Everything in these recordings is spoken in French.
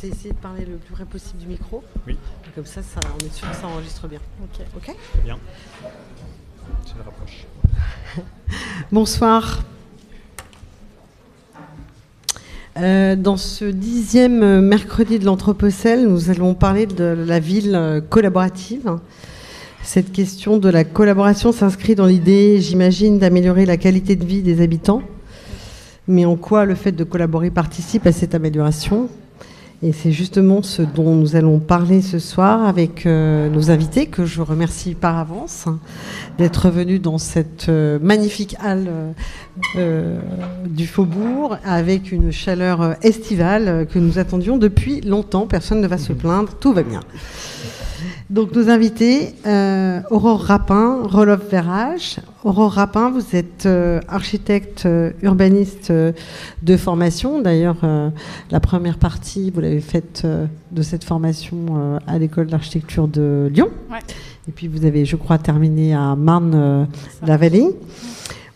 c'est essayer de parler le plus près possible du micro. Oui. Et comme ça, ça, on est sûr que ça enregistre bien. Ok. Ok Très bien. Je le rapproche. Bonsoir. Euh, dans ce dixième mercredi de l'Anthropocène, nous allons parler de la ville euh, collaborative. Cette question de la collaboration s'inscrit dans l'idée, j'imagine, d'améliorer la qualité de vie des habitants. Mais en quoi le fait de collaborer participe à cette amélioration? Et c'est justement ce dont nous allons parler ce soir avec euh, nos invités, que je remercie par avance hein, d'être venus dans cette euh, magnifique halle euh, du Faubourg avec une chaleur estivale que nous attendions depuis longtemps. Personne ne va se plaindre, tout va bien. Donc nos invités, euh, Aurore Rapin, Roloff Verrage. Aurore Rapin, vous êtes euh, architecte euh, urbaniste euh, de formation. D'ailleurs, la première partie, vous l'avez faite de cette formation à l'école d'architecture de Lyon. Ouais. Et puis vous avez, je crois, terminé à Marne-la-Vallée.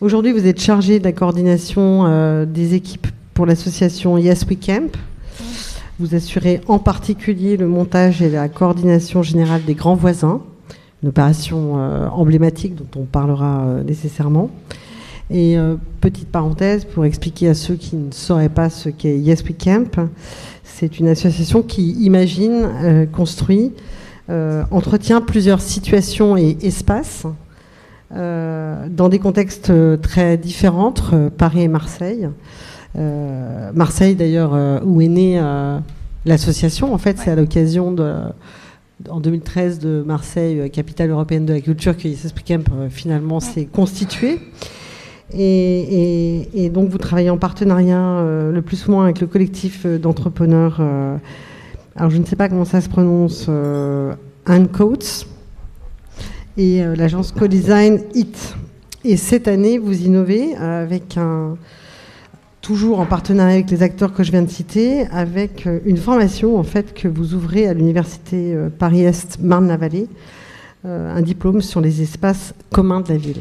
Aujourd'hui, vous êtes chargé de la coordination des équipes pour l'association Yes We Camp. Vous assurez en particulier le montage et la coordination générale des grands voisins, une opération euh, emblématique dont on parlera euh, nécessairement. Et euh, petite parenthèse pour expliquer à ceux qui ne sauraient pas ce qu'est Yes We Camp, c'est une association qui imagine, construit, entretient plusieurs situations et espaces dans des contextes très différents entre Paris et Marseille. Euh, Marseille, d'ailleurs, euh, où est née euh, l'association. En fait, c'est à l'occasion de, en 2013 de Marseille, capitale européenne de la culture, que Camp euh, finalement s'est constitué. Et, et- et donc, vous travaillez en partenariat euh, le plus souvent avec le collectif d'entrepreneurs. euh, alors, je ne sais pas comment ça se prononce, euh, Coats et euh, l'agence Co-Design IT. Et cette année, vous innovez avec un, toujours en partenariat avec les acteurs que je viens de citer, avec euh, une formation en fait que vous ouvrez à l'université euh, Paris-Est Marne-la-Vallée, euh, un diplôme sur les espaces communs de la ville.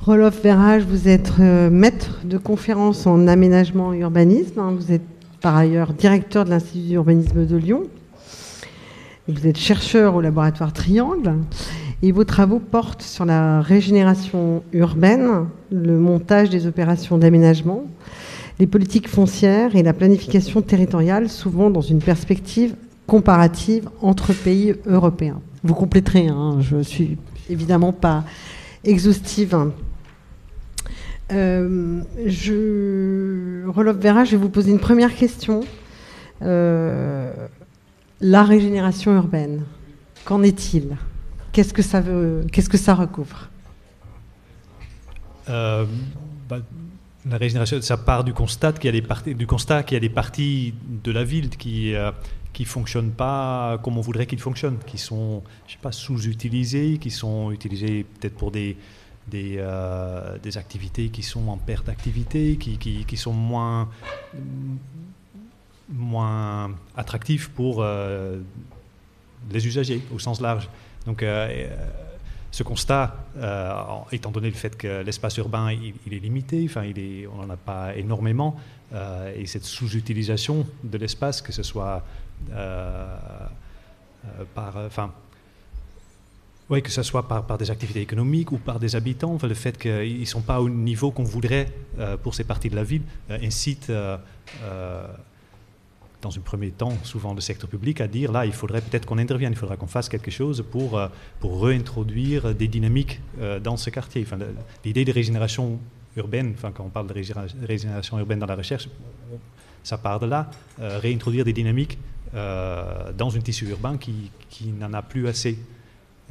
Roloff Verrage, vous êtes maître de conférence en aménagement et urbanisme. hein. Vous êtes par ailleurs directeur de l'Institut d'urbanisme de Lyon. Vous êtes chercheur au laboratoire Triangle. Et vos travaux portent sur la régénération urbaine, le montage des opérations d'aménagement, les politiques foncières et la planification territoriale, souvent dans une perspective comparative entre pays européens. Vous compléterez, hein, je suis évidemment pas exhaustive. Euh, je, Vera, je vais vous poser une première question. Euh, la régénération urbaine, qu'en est-il? Qu'est-ce que ça veut Qu'est-ce que ça recouvre? Euh, bah, la régénération, ça part du constat qu'il y a des parties, du constat qu'il y a des parties de la ville qui euh, qui fonctionnent pas comme on voudrait qu'ils fonctionnent, qui sont, je sais pas, sous-utilisées, qui sont utilisées peut-être pour des des, euh, des activités qui sont en perte d'activité, qui, qui, sont moins moins attractifs pour euh, les usagers au sens large. Donc, euh, euh, ce constat, euh, étant donné le fait que l'espace urbain il, est limité, enfin, il est, on n'en a pas énormément, et cette sous-utilisation de l'espace, que ce soit par, enfin, oui, que ce soit par, des activités économiques ou par des habitants, enfin, le fait qu'ils ne sont pas au niveau qu'on voudrait pour ces parties de la ville incite, dans un premier temps, souvent le secteur public à dire là, il faudrait peut-être qu'on intervienne, il faudra qu'on fasse quelque chose pour, euh, pour réintroduire des dynamiques euh, dans ce quartier. Enfin, L'idée de régénération urbaine, enfin, quand on parle de régénéra- régénération urbaine dans la recherche, ça part de là, euh, réintroduire des dynamiques euh, dans un tissu urbain qui, qui n'en a plus assez.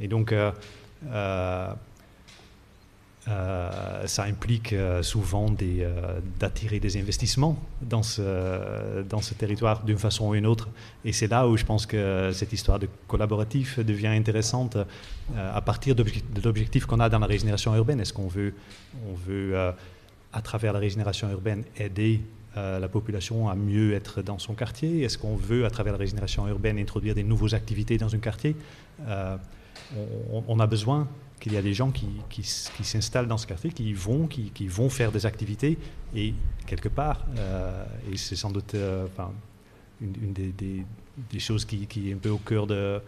Et donc, euh, ça implique euh, souvent euh, d'attirer des investissements dans ce, dans ce territoire d'une façon ou d'une autre. Et c'est là où je pense que cette histoire de collaboratif devient intéressante à partir de l'objectif qu'on a dans la régénération urbaine. Est-ce qu'on veut, on veut à travers la régénération urbaine, aider la population à mieux être dans son quartier? Est-ce qu'on veut, à travers la régénération urbaine, introduire des nouvelles activités dans un quartier? On a besoin qu'il y a des gens qui, qui, s'installent dans ce quartier, qui vont, qui, qui, vont faire des activités et quelque part, et c'est sans doute une, des, choses qui, est un peu au cœur de,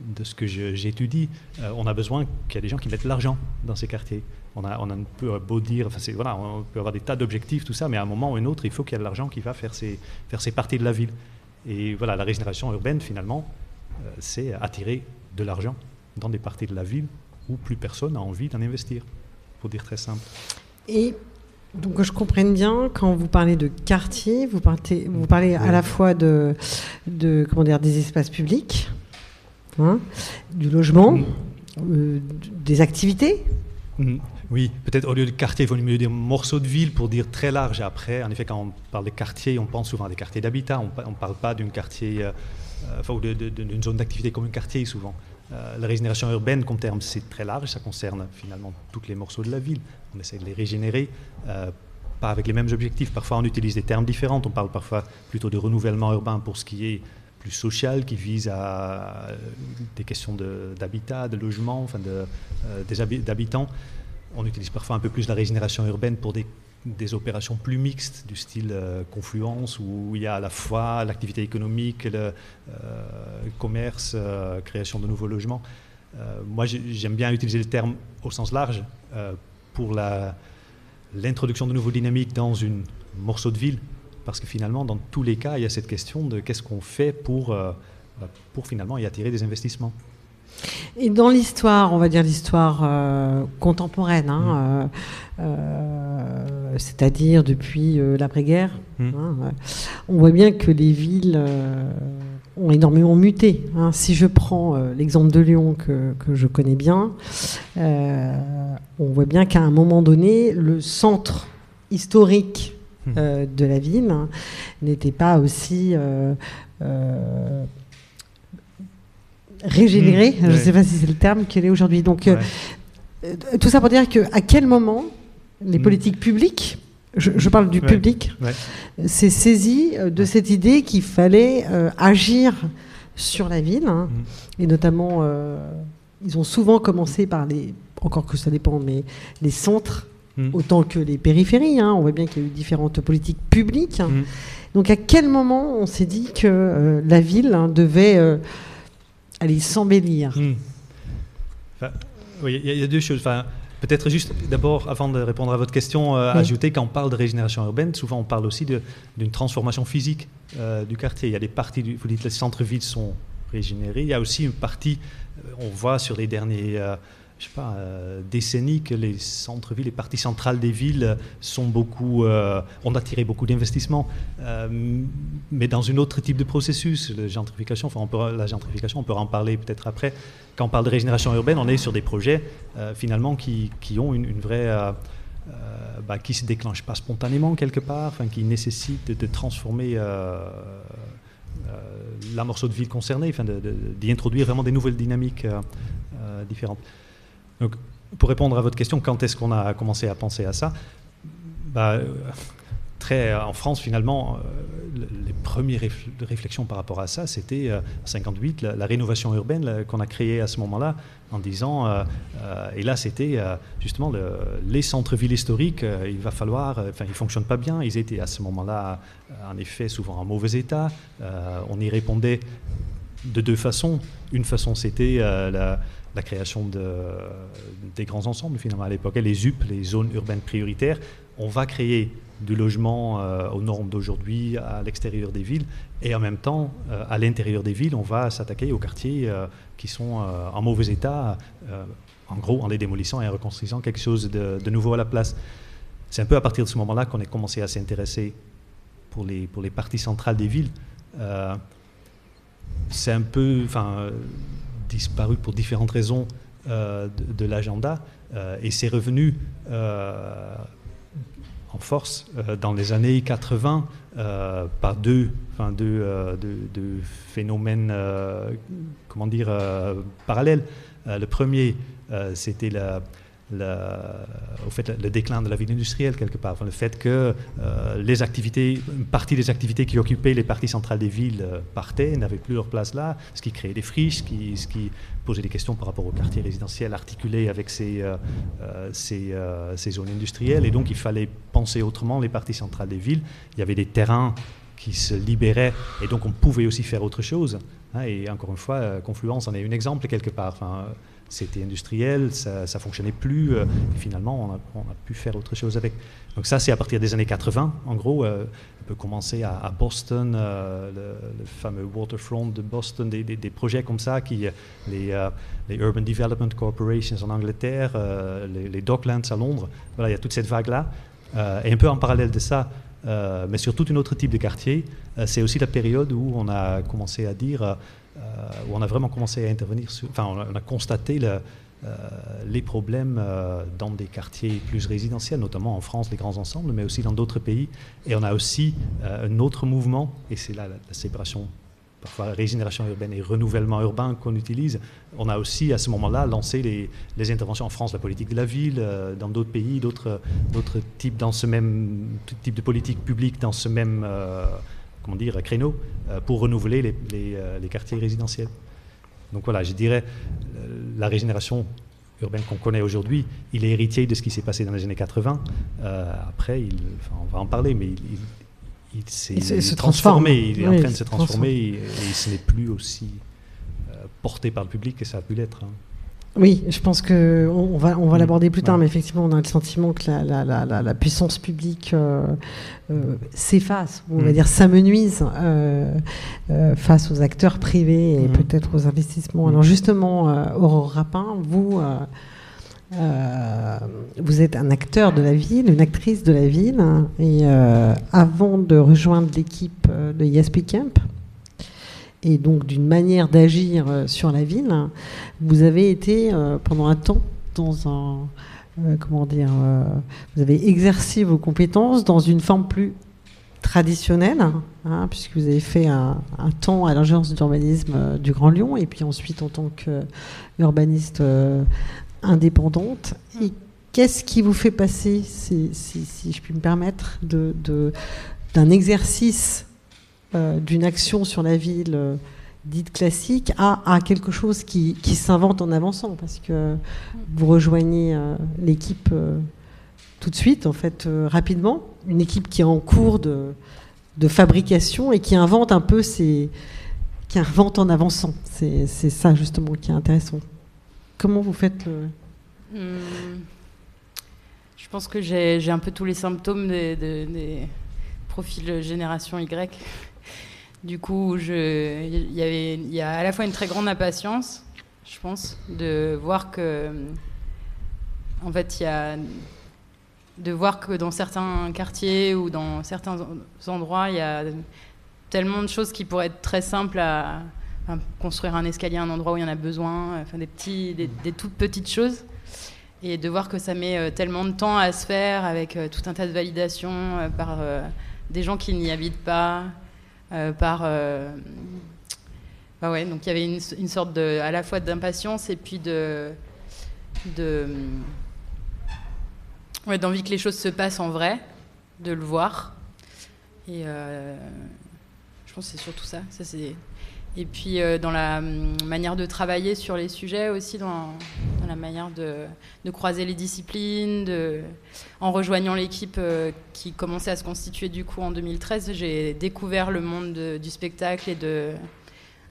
de, ce que j'étudie. Euh, on a besoin qu'il y ait des gens qui mettent l'argent dans ces quartiers. On a, on a un peu beau dire, enfin voilà, on peut avoir des tas d'objectifs, tout ça, mais à un moment ou un autre, il faut qu'il y ait de l'argent qui va faire ces, faire ces parties de la ville. Et voilà, la régénération urbaine, finalement, euh, c'est attirer de l'argent dans des parties de la ville où plus personne n'a envie d'en investir, pour dire très simple. Et donc, je comprenne bien, quand vous parlez de quartier, vous parlez, vous parlez à la fois de, de comment dire, des espaces publics, hein, du logement, mm. euh, des activités. Mm. Oui, peut-être au lieu de quartier, il vaut mieux dire morceau de ville pour dire très large. Après, en effet, quand on parle de quartier, on pense souvent à des quartiers d'habitat. On ne parle pas d'un quartier, euh, enfin, d'une zone d'activité comme un quartier souvent. La régénération urbaine, comme terme, c'est très large. Ça concerne finalement tous les morceaux de la ville. On essaie de les régénérer, pas avec les mêmes objectifs. Parfois, on utilise des termes différents. On parle parfois plutôt de renouvellement urbain pour ce qui est social, qui vise à des questions d'habitat, de, logement, enfin de, euh. On utilise parfois un peu plus la régénération urbaine pour des, des opérations plus mixtes du style euh, confluence où il y a à la fois l'activité économique, le euh, commerce, création de nouveaux logements. moi, j'aime bien utiliser le terme au sens large pour l'introduction de nouveaux dynamiques dans une morceau de ville parce que finalement, dans tous les cas, il y a cette question de qu'est-ce qu'on fait pour, euh, bah, pour finalement y attirer des investissements. Et dans l'histoire, on va dire l'histoire euh, contemporaine, hein, mm. euh, c'est-à-dire depuis l'après-guerre, mm. hein, on voit bien que les villes ont énormément muté. Hein. Si je prends l'exemple de Lyon que, que, je connais bien, on voit bien qu'à un moment donné, le centre historique euh, de la ville n'était pas aussi euh, euh, régénéré, mmh. je ne sais pas si c'est le terme qu'elle est aujourd'hui. Donc, tout ça pour dire qu'à quel moment les mmh. politiques publiques, je, parle du public, s'est saisi de cette idée qu'il fallait agir sur la ville, hein, mmh. et notamment, ils ont souvent commencé par les, encore que ça dépend, mais les centres autant que les périphéries. Hein. On voit bien qu'il y a eu différentes politiques publiques. Donc à quel moment on s'est dit que euh, la ville hein, devait euh, aller s'embellir hmm. Oui, il y, a deux choses. Enfin, Peut-être juste d'abord, avant de répondre à votre question, euh, ajouter quand on parle de régénération urbaine, souvent on parle aussi d'une transformation physique du quartier. Il y a des parties, du, vous dites les centres-villes sont régénérés, il y a aussi une partie, on voit sur les derniers je sais pas, euh, décennies que les centres-villes, les parties centrales des villes sont beaucoup, euh, ont attiré beaucoup d'investissements, euh, mais dans un autre type de processus, la gentrification, on peut, la gentrification, on peut en parler peut-être après. Quand on parle de régénération urbaine, on est sur des projets finalement qui, qui, ont une, vraie... Bah, qui ne se déclenchent pas spontanément quelque part, qui nécessitent de, transformer la morceau de ville concernée, d'y introduire vraiment des nouvelles dynamiques différentes. Donc, pour répondre à votre question, quand est-ce qu'on a commencé à penser à ça? Bah, euh, très, En France, finalement, euh, les premières réflexions par rapport à ça, c'était en 58, la, rénovation urbaine qu'on a créée à ce moment-là, en disant, euh, et là c'était justement les centres-villes historiques, il va falloir, enfin ils ne fonctionnent pas bien, ils étaient à ce moment-là en effet souvent en mauvais état, on y répondait de deux façons. Une façon c'était la la création de, des grands ensembles finalement à l'époque, les UP, les zones urbaines prioritaires. On va créer du logement euh, aux normes d'aujourd'hui à l'extérieur des villes. Et en même temps euh, à l'intérieur des villes on va s'attaquer aux quartiers euh, qui sont en mauvais état en gros en les démolissant et en reconstruisant quelque chose de, de nouveau à la place. C'est un peu à partir de ce moment là qu'on a commencé à s'intéresser pour les, pour les parties centrales des villes. C'est un peu enfin disparu pour différentes raisons euh, de, l'agenda euh, et c'est revenu euh, en force dans les années 80 par deux, enfin deux, deux, phénomènes comment dire, parallèles. le premier, c'était la, le, au fait, le déclin de la ville industrielle quelque part. Le fait que euh, les activités, une partie des activités qui occupaient les parties centrales des villes euh, partaient, n'avaient plus leur place là, ce qui créait des friches, ce qui, ce qui posait des questions par rapport au quartier résidentiel articulé avec ces, euh, ces, ces, zones industrielles. Et donc il fallait penser autrement les parties centrales des villes. Il y avait des terrains qui se libéraient et donc on pouvait aussi faire autre chose. Hein, et encore une fois, Confluence en est un exemple quelque part. C'était industriel, ça ne fonctionnait plus, euh, et finalement on a, pu faire autre chose avec. Donc ça c'est à partir des années 80, en gros, euh, on peut commencer à, Boston, euh, le, fameux waterfront de Boston, des, projets comme ça, qui, les, les, Urban Development Corporations en Angleterre, les, les, Docklands à Londres, voilà, il y a toute cette vague-là. et un peu en parallèle de ça, mais sur tout un autre type de quartier, c'est aussi la période où on a commencé à dire où on a vraiment commencé à intervenir, enfin on a, constaté euh, les problèmes euh, dans des quartiers plus résidentiels, notamment en France, les grands ensembles, mais aussi dans d'autres pays. Et on a aussi un autre mouvement, et c'est là la, séparation parfois régénération urbaine et renouvellement urbain qu'on utilise. On a aussi à ce moment-là lancé les, interventions en France, la politique de la ville, dans d'autres pays, d'autres types dans ce même type de politique publique dans ce même comment dire, créneaux euh, pour renouveler les, euh, les, quartiers résidentiels. Donc voilà, je dirais, euh, la régénération urbaine qu'on connaît aujourd'hui, il est héritier de ce qui s'est passé dans les années 80. après, il, on va en parler, mais il, il, s'est transformé, il est en train de se transformer et, ce n'est plus aussi porté par le public que ça a pu l'être. Hein. Oui, je pense que on va, on va l'aborder plus tard, mais effectivement, on a le sentiment que la, la, la, la puissance publique euh, euh, s'efface, on va mm. dire s'amenuise euh, face aux acteurs privés et mm. peut-être aux investissements. Mm. Alors justement, Aurore Rapin, vous, vous êtes un acteur de la ville, une actrice de la ville, et avant de rejoindre l'équipe de Yaspi Camp, et donc d'une manière d'agir euh, sur la ville, vous avez été euh, pendant un temps dans un euh, comment dire, vous avez exercé vos compétences dans une forme plus traditionnelle, hein, puisque vous avez fait un, temps à l'agence d'urbanisme du Grand Lyon, et puis ensuite en tant qu'urbaniste indépendante. Et qu'est-ce qui vous fait passer, si, si, je puis me permettre, d'un de, exercice euh, d'une action sur la ville euh, dite classique à, quelque chose qui, s'invente en avançant, parce que vous rejoignez euh, l'équipe tout de suite, en fait, rapidement, une équipe qui est en cours de, fabrication et qui invente un peu qui invente en avançant. C'est ça justement qui est intéressant. Comment vous faites le... Hmm. Je pense que j'ai un peu tous les symptômes des profils génération Y. Du coup, il y, a à la fois une très grande impatience, je pense, de voir que, en fait, il y a de voir que dans certains quartiers ou dans certains endroits, il y a tellement de choses qui pourraient être très simples à construire un escalier à un endroit où il y en a besoin, des petits, des, toutes petites choses, et de voir que ça met euh, tellement de temps à se faire avec euh, tout un tas de validations euh, par des gens qui n'y habitent pas, par. Euh, bah ouais, donc il y avait une, sorte de, à la fois d'impatience et puis de ouais, d'envie que les choses se passent en vrai, de le voir. Et euh, je pense que c'est surtout ça. ça c'est et puis euh, dans la hum, manière de travailler sur les sujets aussi, dans, la manière de, croiser les disciplines, en rejoignant l'équipe euh, qui commençait à se constituer du coup en 2013, j'ai découvert le monde du spectacle et de,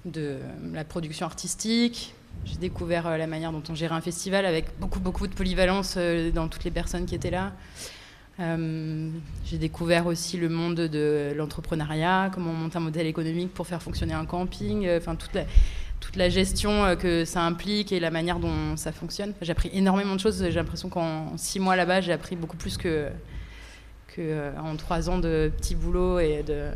de la production artistique. J'ai découvert euh, la manière dont on gérait un festival avec beaucoup beaucoup de polyvalence dans toutes les personnes qui étaient là. Euh, j'ai découvert aussi le monde de l'entrepreneuriat, comment on monte un modèle économique pour faire fonctionner un camping, euh, enfin toute la, gestion euh, que ça implique et la manière dont ça fonctionne. J'ai appris énormément de choses. J'ai l'impression qu'en six mois là-bas, j'ai appris beaucoup plus que, en trois ans de petits boulots et de,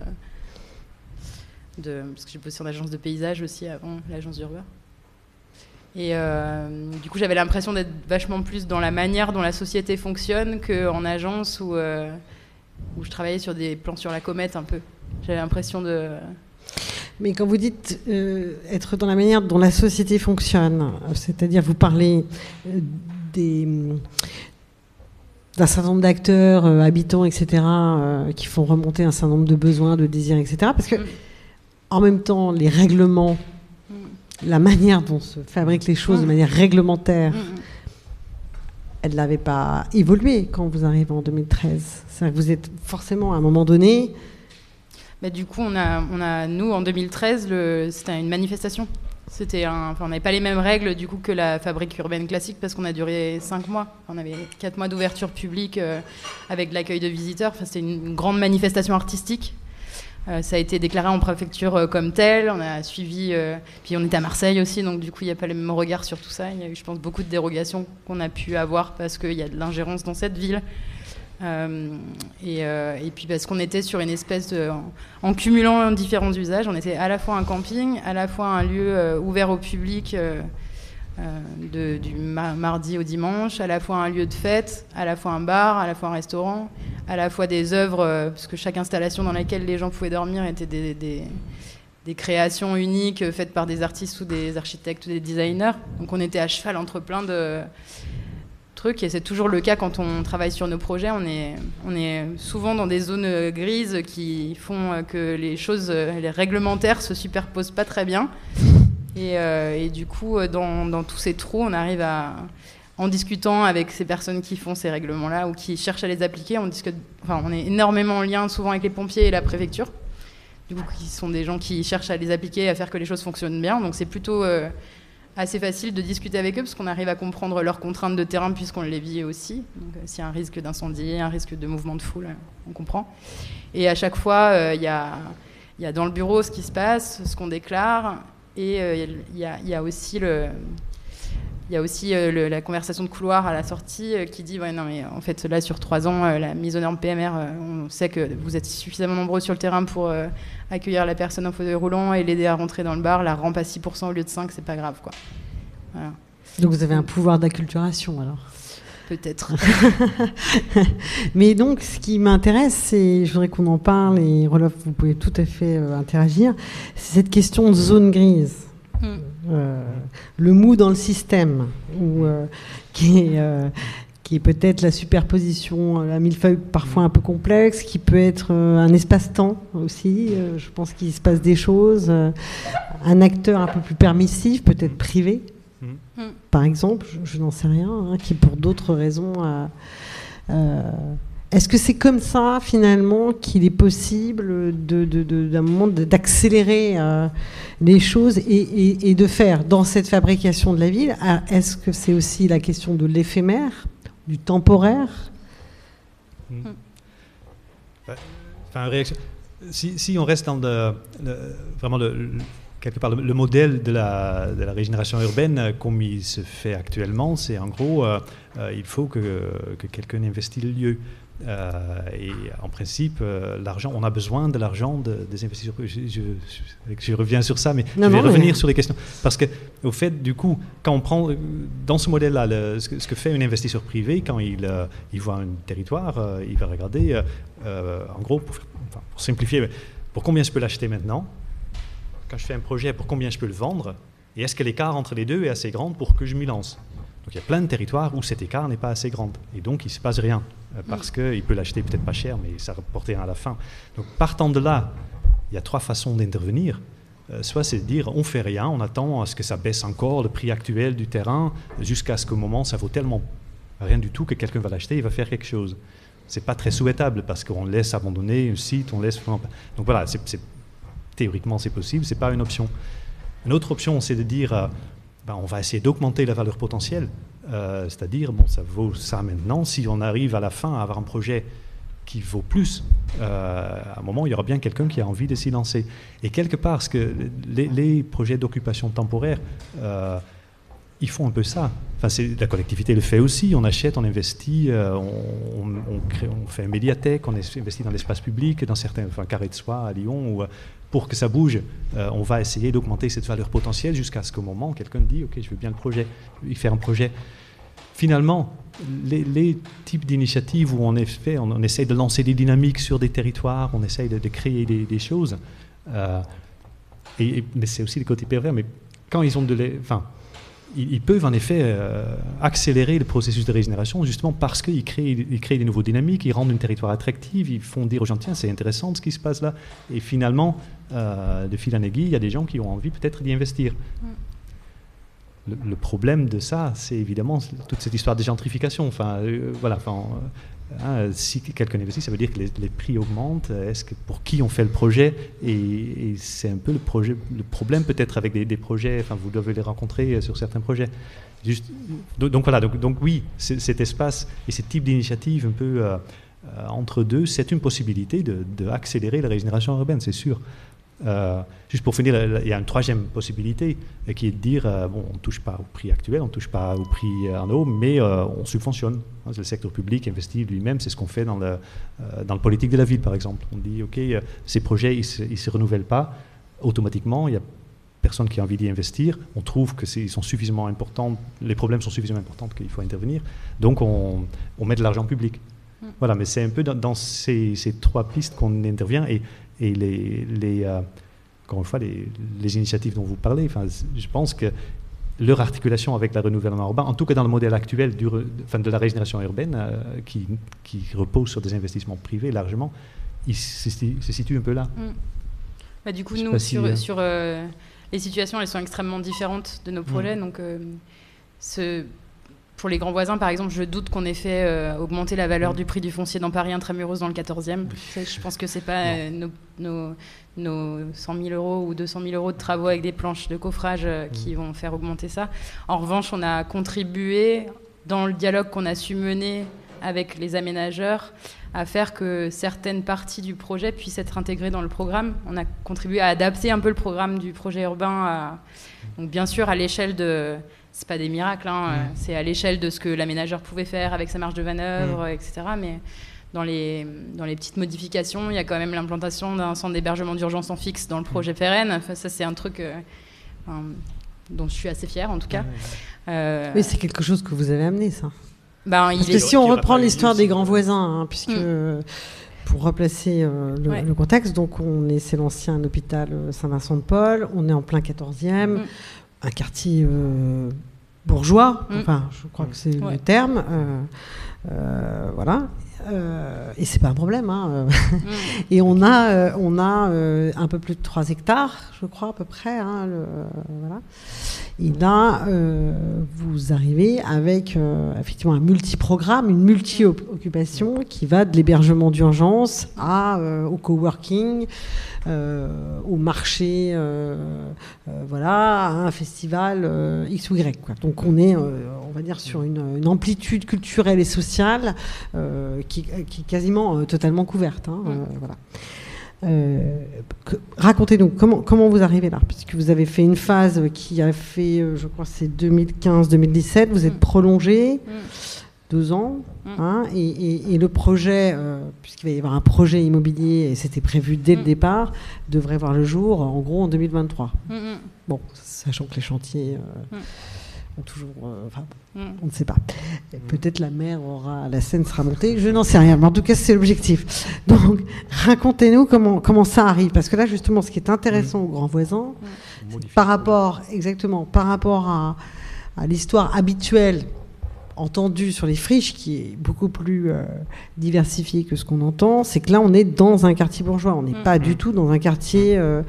de parce que j'ai bossé en agence de paysage aussi avant l'agence d'Urbain. Et euh, du coup, j'avais l'impression d'être vachement plus dans la manière dont la société fonctionne qu'en agence où, euh, où je travaillais sur des plans sur la comète un peu. J'avais l'impression de. Mais quand vous dites euh, être dans la manière dont la société fonctionne, c'est-à-dire vous parlez des d'un certain nombre d'acteurs, euh, habitants, etc., euh, qui font remonter un certain nombre de besoins, de désirs, etc. Parce que, mm. en même temps, les règlements. La manière dont se fabriquent les choses de mm. manière réglementaire, elle n'avait pas évolué quand vous arrivez en 2013. C'est-à-dire que vous êtes forcément, à un moment donné... Bah, du coup, on a, on a, nous, en 2013, c'était une manifestation c'était enfin, on n'avait pas les mêmes règles du coup que la fabrique urbaine classique parce qu'on a duré cinq mois. On avait quatre mois d'ouverture publique euh, avec l'accueil de visiteurs. Enfin, c'était une, grande manifestation artistique. Euh, ça a été déclaré en préfecture euh, comme tel. On a suivi. puis on était à Marseille aussi, donc du coup il n'y a pas le même regard sur tout ça. Il y a eu, je pense, beaucoup de dérogations qu'on a pu avoir parce qu'il y a de l'ingérence dans cette ville. Euh, euh, et, puis parce qu'on était sur une espèce de, en, cumulant différents usages, on était à la fois un camping, à la fois un lieu euh, ouvert au public de, du mardi au dimanche, à la fois un lieu de fête, à la fois un bar, à la fois un restaurant, à la fois des œuvres, parce que chaque installation dans laquelle les gens pouvaient dormir était des, créations uniques faites par des artistes ou des architectes ou des designers. Donc on était à cheval entre plein de et c'est toujours le cas quand on travaille sur nos projets. On est, on est souvent dans des zones grises qui font que les choses, les réglementaires se superposent pas très bien. Et, euh, du coup, dans, dans, tous ces trous, on arrive à, en discutant avec ces personnes qui font ces règlements-là ou qui cherchent à les appliquer, on discute, enfin, on est énormément en lien souvent avec les pompiers et la préfecture. Du coup, qui sont des gens qui cherchent à les appliquer, à faire que les choses fonctionnent bien. Donc c'est plutôt euh, assez facile de discuter avec eux parce qu'on arrive à comprendre leurs contraintes de terrain puisqu'on les vit aussi. Donc euh, s'il y a un risque d'incendie, un risque de mouvement de foule, on comprend. Et à chaque fois, euh, il y, a, y, a, dans le bureau ce qui se passe, ce qu'on déclare, et euh, il y, a aussi euh, la conversation de couloir à la sortie euh, qui dit ouais, non, mais en fait, là, sur trois ans, la mise aux normes PMR, on sait que vous êtes suffisamment nombreux sur le terrain pour accueillir la personne en fauteuil roulant et l'aider à rentrer dans le bar. La rampe à 6% au lieu de 5, c'est pas grave. Quoi. Donc vous avez un pouvoir d'acculturation alors Peut-être. Mais donc, ce qui m'intéresse, c'est, je voudrais qu'on en parle, et Roloff, vous pouvez tout à fait interagir, c'est cette question de zone grise. Mm. Euh, le mou dans le système, ou, euh, qui est, euh, qui est peut-être la superposition la millefeuille parfois un peu complexe, qui peut être un espace-temps aussi. je pense qu'il se passe des choses. un acteur un peu plus permissif, peut-être privé, par exemple, je, n'en sais rien, hein, qui pour d'autres raisons est-ce que c'est comme ça, finalement, qu'il est possible d'un moment d'accélérer euh, les choses et, de faire dans cette fabrication de la ville? Ah, Est-ce que c'est aussi la question de l'éphémère, du temporaire? Hmm. si, on reste dans vraiment le, quelque part le, modèle de la, régénération urbaine comme il se fait actuellement, c'est en gros, euh, euh, il faut que, que quelqu'un investisse le lieu. Euh, et en principe, euh, l'argent, on a besoin de l'argent des investisseurs. Je, je, reviens sur ça, mais je vais revenir sur les questions. Parce que, au fait, du coup, quand on prend dans ce modèle-là, ce, que fait un investisseur privé quand il, euh, il voit un territoire, il va regarder, en gros, pour, pour, simplifier, pour combien je peux l'acheter maintenant Quand je fais un projet, pour combien je peux le vendre Et est-ce que l'écart entre les deux est assez grand pour que je m'y lance? Donc il y a plein de territoires où cet écart n'est pas assez grand. Et donc il ne se passe rien. Euh, parce qu'il peut l'acheter peut-être pas cher, mais ça rapporte rien à la fin. Donc partant de là, il y a trois façons d'intervenir. Euh, soit c'est de dire on fait rien, on attend à ce que ça baisse encore le prix actuel du terrain, jusqu'à ce qu'au moment ça vaut tellement rien du tout que quelqu'un va l'acheter, il va faire quelque chose. C'est pas très souhaitable parce qu'on laisse abandonner un site, on laisse. Donc voilà, théoriquement c'est possible, c'est pas une option. Une autre option, c'est de dire euh, ben, on va essayer d'augmenter la valeur potentielle. Euh, c'est-à-dire, bon, ça vaut ça maintenant. Si on arrive à la fin à avoir un projet qui vaut plus, euh, à un moment, il y aura bien quelqu'un qui a envie de s'y lancer. Et quelque part, que les, projets d'occupation temporaire, ils font un peu ça. Enfin, la collectivité le fait aussi. On achète, on investit, on, crée, on, fait une médiathèque, on investit dans l'espace public, dans certains enfin, carrés de soie à Lyon, ou pour que ça bouge, on va essayer d'augmenter cette valeur potentielle jusqu'à ce qu'au moment, quelqu'un dit, OK, je veux bien le projet, il fait un projet finalement, les, types d'initiatives où on, fait, on, essaie de lancer des dynamiques sur des territoires, on essaye de, créer des, choses, euh, et, mais c'est aussi le côté pervers, mais quand ils ont de enfin, ils, peuvent en effet euh, accélérer le processus de régénération justement parce qu'ils créent, ils créent des nouveaux dynamiques, ils rendent un territoire attractif, ils font dire aux gens tiens c'est intéressant ce qui se passe là. Et finalement, euh, de fil en aiguille, il y a des gens qui ont envie peut-être d'y investir. Le, problème de ça, c'est évidemment toute cette histoire de gentrification. Enfin, euh, voilà, enfin, Hein, si quelqu'un investit, ça veut dire que les, prix augmentent. Est-ce que pour qui on fait le projet? Et, c'est un peu le, problème peut-être avec des, projets. Enfin, vous devez les rencontrer sur certains projets. Donc, voilà. Donc, oui, cet espace et ce type d'initiative un peu euh, euh, entre deux, c'est une possibilité d'accélérer de, la régénération urbaine, c'est sûr. Euh, juste pour finir, il y a une troisième possibilité euh, qui est de dire euh, bon, on ne touche pas au prix actuel, on ne touche pas au prix en eau, mais on subventionne. Hein, le secteur public investit lui-même, c'est ce qu'on fait dans le, dans le politique de la ville, par exemple. On dit ok, ces projets, ils ne se, renouvellent pas automatiquement, il y a personne qui a envie d'y investir. On trouve que sont suffisamment importants, les problèmes sont suffisamment importants qu'il faut intervenir. Donc on, on met de l'argent public. Voilà, mais c'est un peu dans, ces, ces, trois pistes qu'on intervient. Et et les, les euh, encore une fois, les, les, initiatives dont vous parlez, enfin, je pense que leur articulation avec le renouvellement urbain, en tout cas dans le modèle actuel du, enfin, de la régénération urbaine, euh, qui, qui, repose sur des investissements privés largement, il se, situe un peu là. Mm. Bah, du coup, nous, sur, euh, sur les situations, elles sont extrêmement différentes de nos projets. Mm. Donc, ce pour les grands voisins, par exemple, je doute qu'on ait fait euh, augmenter la valeur du prix du foncier dans Paris intramuros dans le 14e. Je pense que c'est pas euh, nos, nos, 100 000 euros ou 200 000 euros de travaux avec des planches de coffrage euh, qui mm. vont faire augmenter ça. En revanche, on a contribué dans le dialogue qu'on a su mener avec les aménageurs à faire que certaines parties du projet puissent être intégrées dans le programme. On a contribué à adapter un peu le programme du projet urbain, donc bien sûr à l'échelle de c'est pas des miracles, hein, euh, c'est à l'échelle de ce que l'aménageur pouvait faire avec sa marge de manœuvre, etc. Mais dans les, dans les petites modifications, il y a quand même l'implantation d'un centre d'hébergement d'urgence en fixe dans le projet pérenne. Enfin, ça, c'est un truc euh, dont je suis assez fière, en tout cas. Euh, Mais c'est quelque chose que vous avez amené, ça. Ben, Parce que si on reprend l'histoire des grands voisins, hein, puisque mm. pour replacer le, contexte, donc on est, c'est l'ancien hôpital Saint-Vincent-de-Paul, on est en plein 14e un quartier euh, bourgeois, mm. enfin, je crois que c'est le terme. Euh, euh, voilà. et c'est pas un problème. Hein. Mm. et on a, on a un peu plus de 3 hectares, je crois, à peu près. Hein, le, voilà. Et là, vous arrivez avec effectivement un multi-programme, une multi-occupation qui va de l'hébergement d'urgence à, au coworking, euh, au marché, euh, euh, voilà, à un festival X ou Y. Quoi. Donc on est, on va dire, sur une, amplitude culturelle et sociale qui, qui, est quasiment totalement couverte. Hein, voilà. Racontez-nous comment, comment vous arrivez là, puisque vous avez fait une phase qui a fait, je crois, c'est 2015-2017, vous êtes mm. prolongé. Mm deux ans. Mm. Hein, et, le projet, euh, puisqu'il va y avoir un projet immobilier, et c'était prévu dès le départ, devrait voir le jour en gros en 2023. Mm, bon, sachant que les chantiers euh, ont toujours. Euh, enfin, on ne sait pas. Peut-être la mer aura. La scène sera montée, je n'en sais rien. Mais en tout cas, c'est l'objectif. Donc, racontez-nous comment, comment ça arrive. Parce que là, justement, ce qui est intéressant aux grands voisins, par rapport, exactement, par rapport à, à l'histoire habituelle entendu sur les friches, qui est beaucoup plus euh, diversifié que ce qu'on entend, c'est que là, on est dans un quartier bourgeois. On n'est mm. pas du tout dans un quartier euh,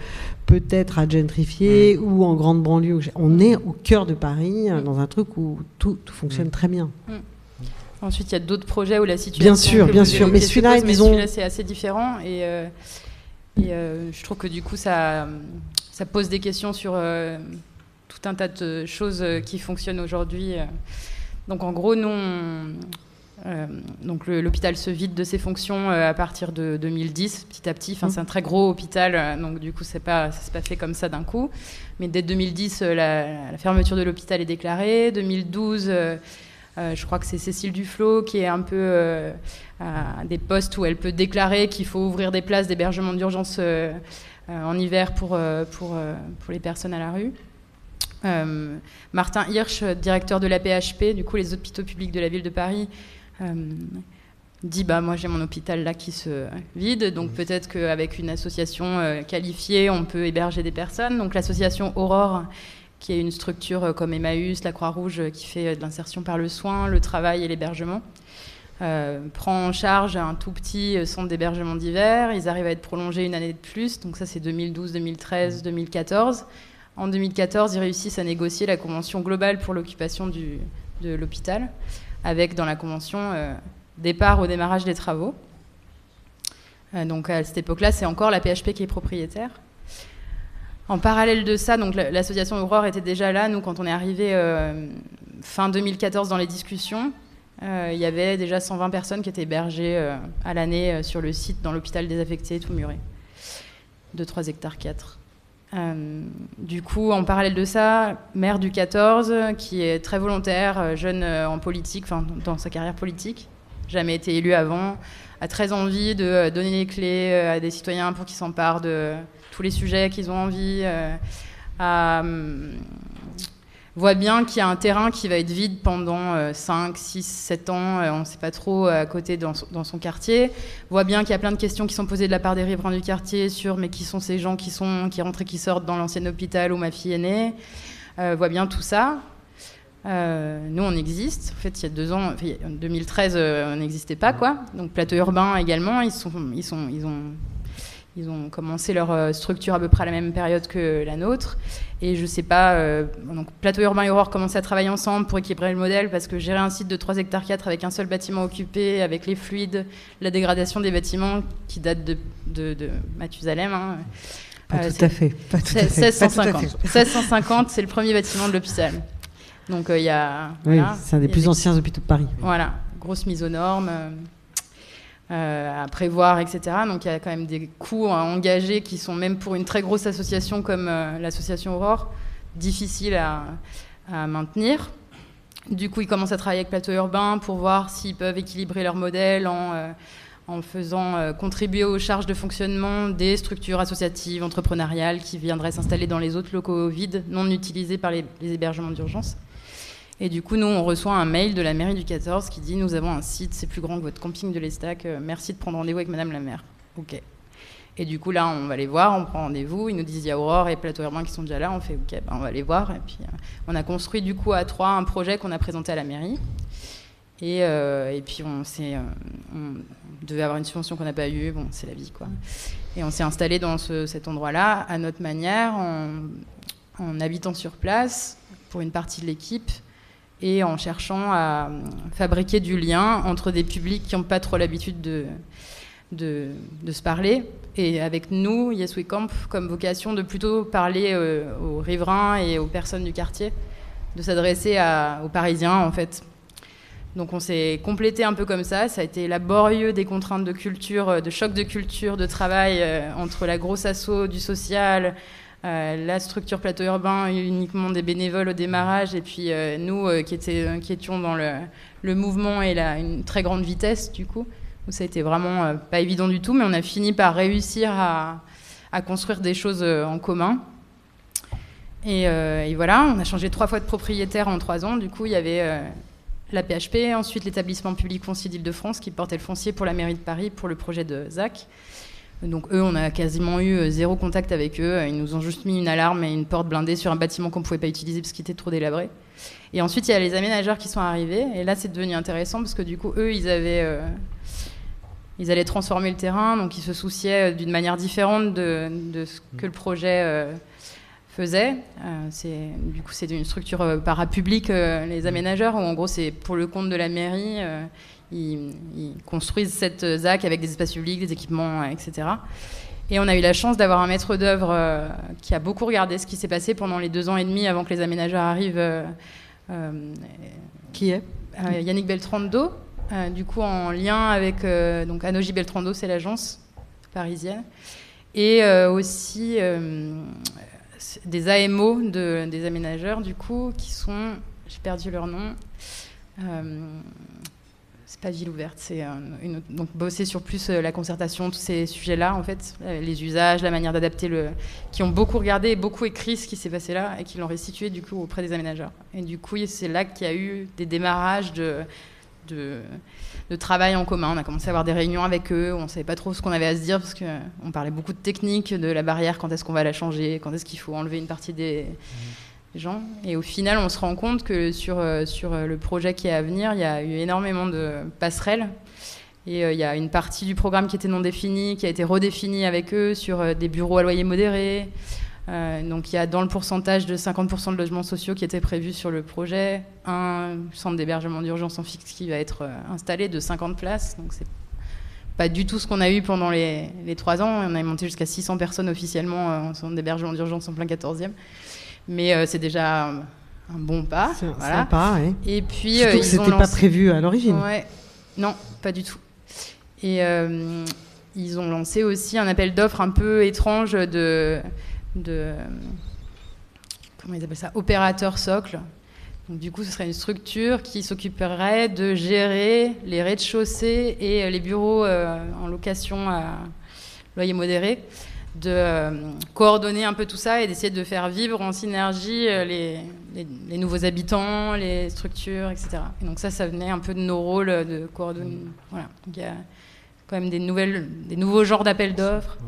peut-être à gentrifier mm. ou en grande banlieue. On est au cœur de Paris, euh, mm. dans un truc où tout, fonctionne très bien. Ensuite, il y a d'autres projets où la situation. Bien sûr, bien sûr. Mais celui-là, celui c'est assez différent. Et, je trouve que du coup, ça, ça pose des questions sur tout un tas de choses qui fonctionnent aujourd'hui. Donc en gros, nous, euh, donc l'hôpital se vide de ses fonctions euh, à partir de 2010, petit à petit. Enfin, mmh. c'est un très gros hôpital, euh, donc du coup, c'est pas, ça s'est pas fait comme ça d'un coup. Mais dès 2010, la, fermeture de l'hôpital est déclarée. 2012. je crois que c'est Cécile Duflo qui est un peu à des postes où elle peut déclarer qu'il faut ouvrir des places d'hébergement d'urgence en hiver pour, pour, pour les personnes à la rue. Euh, Martin Hirsch, directeur de la PHP, du coup les hôpitaux publics de la ville de Paris, euh, dit bah moi j'ai mon hôpital là qui se vide, donc mmh. peut-être qu'avec une association euh, qualifiée on peut héberger des personnes. Donc l'association Aurore qui est une structure comme Emmaüs, la Croix-Rouge, qui fait de l'insertion par le soin, le travail et l'hébergement. prend en charge un tout petit centre d'hébergement d'hiver. Ils arrivent à être prolongés une année de plus, donc ça c'est 2012, 2013, 2014. En 2014, ils réussissent à négocier la convention globale pour l'occupation de l'hôpital, avec dans la convention départ au démarrage des travaux. Euh, donc à cette époque-là, c'est encore la PHP qui est propriétaire. En parallèle de ça, l'association Aurore était déjà là. Nous, quand on est arrivé euh, fin 2014 dans les discussions, euh, il y avait déjà 120 personnes qui étaient hébergées à l'année sur le site dans l'hôpital désaffecté tout muré, de 3 hectares 4. Du coup, en parallèle de ça, maire du 14, qui est très volontaire, jeune en politique, enfin dans sa carrière politique, jamais été élu avant, a très envie de euh, donner les clés euh, à des citoyens pour qu'ils s'emparent de tous les sujets qu'ils ont envie. Euh, voit bien qu'il y a un terrain qui va être vide pendant 5, 6, 7 ans, on ne sait pas trop, à côté dans son, quartier. Voit bien qu'il y a plein de questions qui sont posées de la part des riverains du quartier sur mais qui sont ces gens qui, sont, qui rentrent et qui sortent dans l'ancien hôpital où ma fille est née. voit bien tout ça. Euh, nous, on existe. En fait, il y a deux ans, en 2013, euh, on n'existait pas, quoi. Donc, Plateau Urbain également, ils, sont, ils, sont, ils, ont, ils ont commencé leur euh, structure à peu près à la même période que la nôtre. Et je sais pas, donc Plateau Urbain et Aurore commençaient à travailler ensemble pour équilibrer le modèle parce que gérer un site de 3 hectares 4 avec un seul bâtiment occupé, avec les fluides, la dégradation des bâtiments qui date de, de, Mathusalem. Hein, pas, tout à fait. Pas tout 1650. 1650, c'est le premier bâtiment de l'hôpital. Donc euh, il y a. Oui, c'est un des plus anciens hôpitaux de Paris. Voilà, grosse mise aux normes. Euh, euh, à prévoir, etc. Donc il y a quand même des coûts à engager qui sont même pour une très grosse association comme l'association Aurore difficiles à, maintenir. Du coup, ils commencent à travailler avec Plateau Urbain pour voir s'ils peuvent équilibrer leur modèle en, en faisant contribuer aux charges de fonctionnement des structures associatives, entrepreneuriales qui viendraient s'installer dans les autres locaux vides non utilisés par les hébergements d'urgence. Et du coup, nous, on reçoit un mail de la mairie du 14 qui dit Nous avons un site, c'est plus grand que votre camping de l'Estac, euh, merci de prendre rendez-vous avec madame la maire. Ok. Et du coup, là, on va les voir, on prend rendez-vous. Ils nous disent il y a Aurore et Plateau Urbain qui sont déjà là. On fait ok, ben, on va les voir. Et puis, euh, on a construit du coup à trois un projet qu'on a présenté à la mairie. Et, euh, puis, on, devait avoir une subvention qu'on n'a pas eue. Bon, c'est la vie, quoi. Et on s'est installé dans cet endroit-là à notre manière, en habitant sur place pour une partie de l'équipe et en cherchant à fabriquer du lien entre des publics qui n'ont pas trop l'habitude de, se parler. Et avec nous, Yes We Camp, comme vocation de plutôt parler euh, aux riverains et aux personnes du quartier, de s'adresser aux Parisiens en fait. Donc on s'est complété un peu comme ça. Ça a été laborieux des contraintes de culture, de choc de culture, de travail euh, entre la grosse assaut du social, euh, la structure plateau urbain uniquement des bénévoles au démarrage et puis euh, nous euh, qui, qui, étions dans le, mouvement et la, une très grande vitesse du coup où ça a vraiment pas évident du tout mais on a fini par réussir à, construire des choses en commun. Et, et, voilà on a changé trois fois de propriétaire en trois ans. Du coup il y avait la PHP ensuite l'établissement public foncier d'Île-de-France qui portait le foncier pour la mairie de Paris pour le projet de ZAC donc eux, on a quasiment eu euh, zéro contact avec eux. Ils nous ont juste mis une alarme et une porte blindée sur un bâtiment qu'on ne pouvait pas utiliser parce qu'il était trop délabré. Et ensuite, il y a les aménageurs qui sont arrivés. Et là, c'est devenu intéressant parce que du coup, eux, ils avaient... Euh, ils allaient transformer le terrain, donc ils se souciaient euh, d'une manière différente de, ce que le projet faisait. du coup, c'est une structure parapublique, les aménageurs, où en gros, c'est pour le compte de la mairie ils, construisent cette ZAC avec des espaces publics, des équipements, etc. Et on a eu la chance d'avoir un maître d'œuvre euh, qui a beaucoup regardé ce qui s'est passé pendant les deux ans et demi avant que les aménageurs arrivent. Euh, euh, qui est? Yannick Beltrando, du coup en lien avec donc Anoji Beltrando, c'est l'agence parisienne, et aussi des AMO de, des aménageurs, du coup, qui sont, j'ai perdu leur nom c'est pas ville ouverte, c'est une, donc bosser sur plus euh, la concertation, tous ces sujets-là, en fait, euh, les usages, la manière d'adapter le, qui ont beaucoup regardé et beaucoup écrit ce qui s'est passé là et qui l'ont restitué du coup auprès des aménageurs. Et du coup, c'est là qu'il y a eu des démarrages de, de, travail en commun. On a commencé à avoir des réunions avec eux, on savait pas trop ce qu'on avait à se dire parce que on parlait beaucoup de techniques, de la barrière, quand est-ce qu'on va la changer, quand est-ce qu'il faut enlever une partie des les. Et au final, on se rend compte que sur, sur le projet qui est à venir, il y a eu énormément de passerelles. Et il y a une partie du programme qui était non définie, qui a été redéfinie avec eux sur des bureaux à loyer modéré, euh, donc il y a dans le pourcentage de 50% de logements sociaux qui étaient prévus sur le projet, un centre d'hébergement d'urgence en fixe qui va être euh, installé de 50 places. Donc c'est pas du tout ce qu'on a eu pendant les, trois ans. On a monté jusqu'à 600 personnes officiellement euh, en centre d'hébergement d'urgence en plein 14e. Mais c'est déjà un, bon pas. C'est voilà. sympa, Et puis Surtout que c'était pas prévu à l'origine. Ouais. Non, pas du tout. Et ils ont lancé aussi un appel d'offres un peu étrange de de comment ils appellent ça opérateur socle. Donc, du coup, ce serait une structure qui s'occuperait de gérer les rez-de-chaussée et les bureaux euh, en location à loyer modéré, de euh, coordonner un peu tout ça et d'essayer de faire vivre en synergie euh, les, les, nouveaux habitants, les structures, etc. Et donc ça, ça venait un peu de nos rôles de coordonner. Voilà. Donc il y a quand même des, nouvelles, des nouveaux genres d'appels d'offres.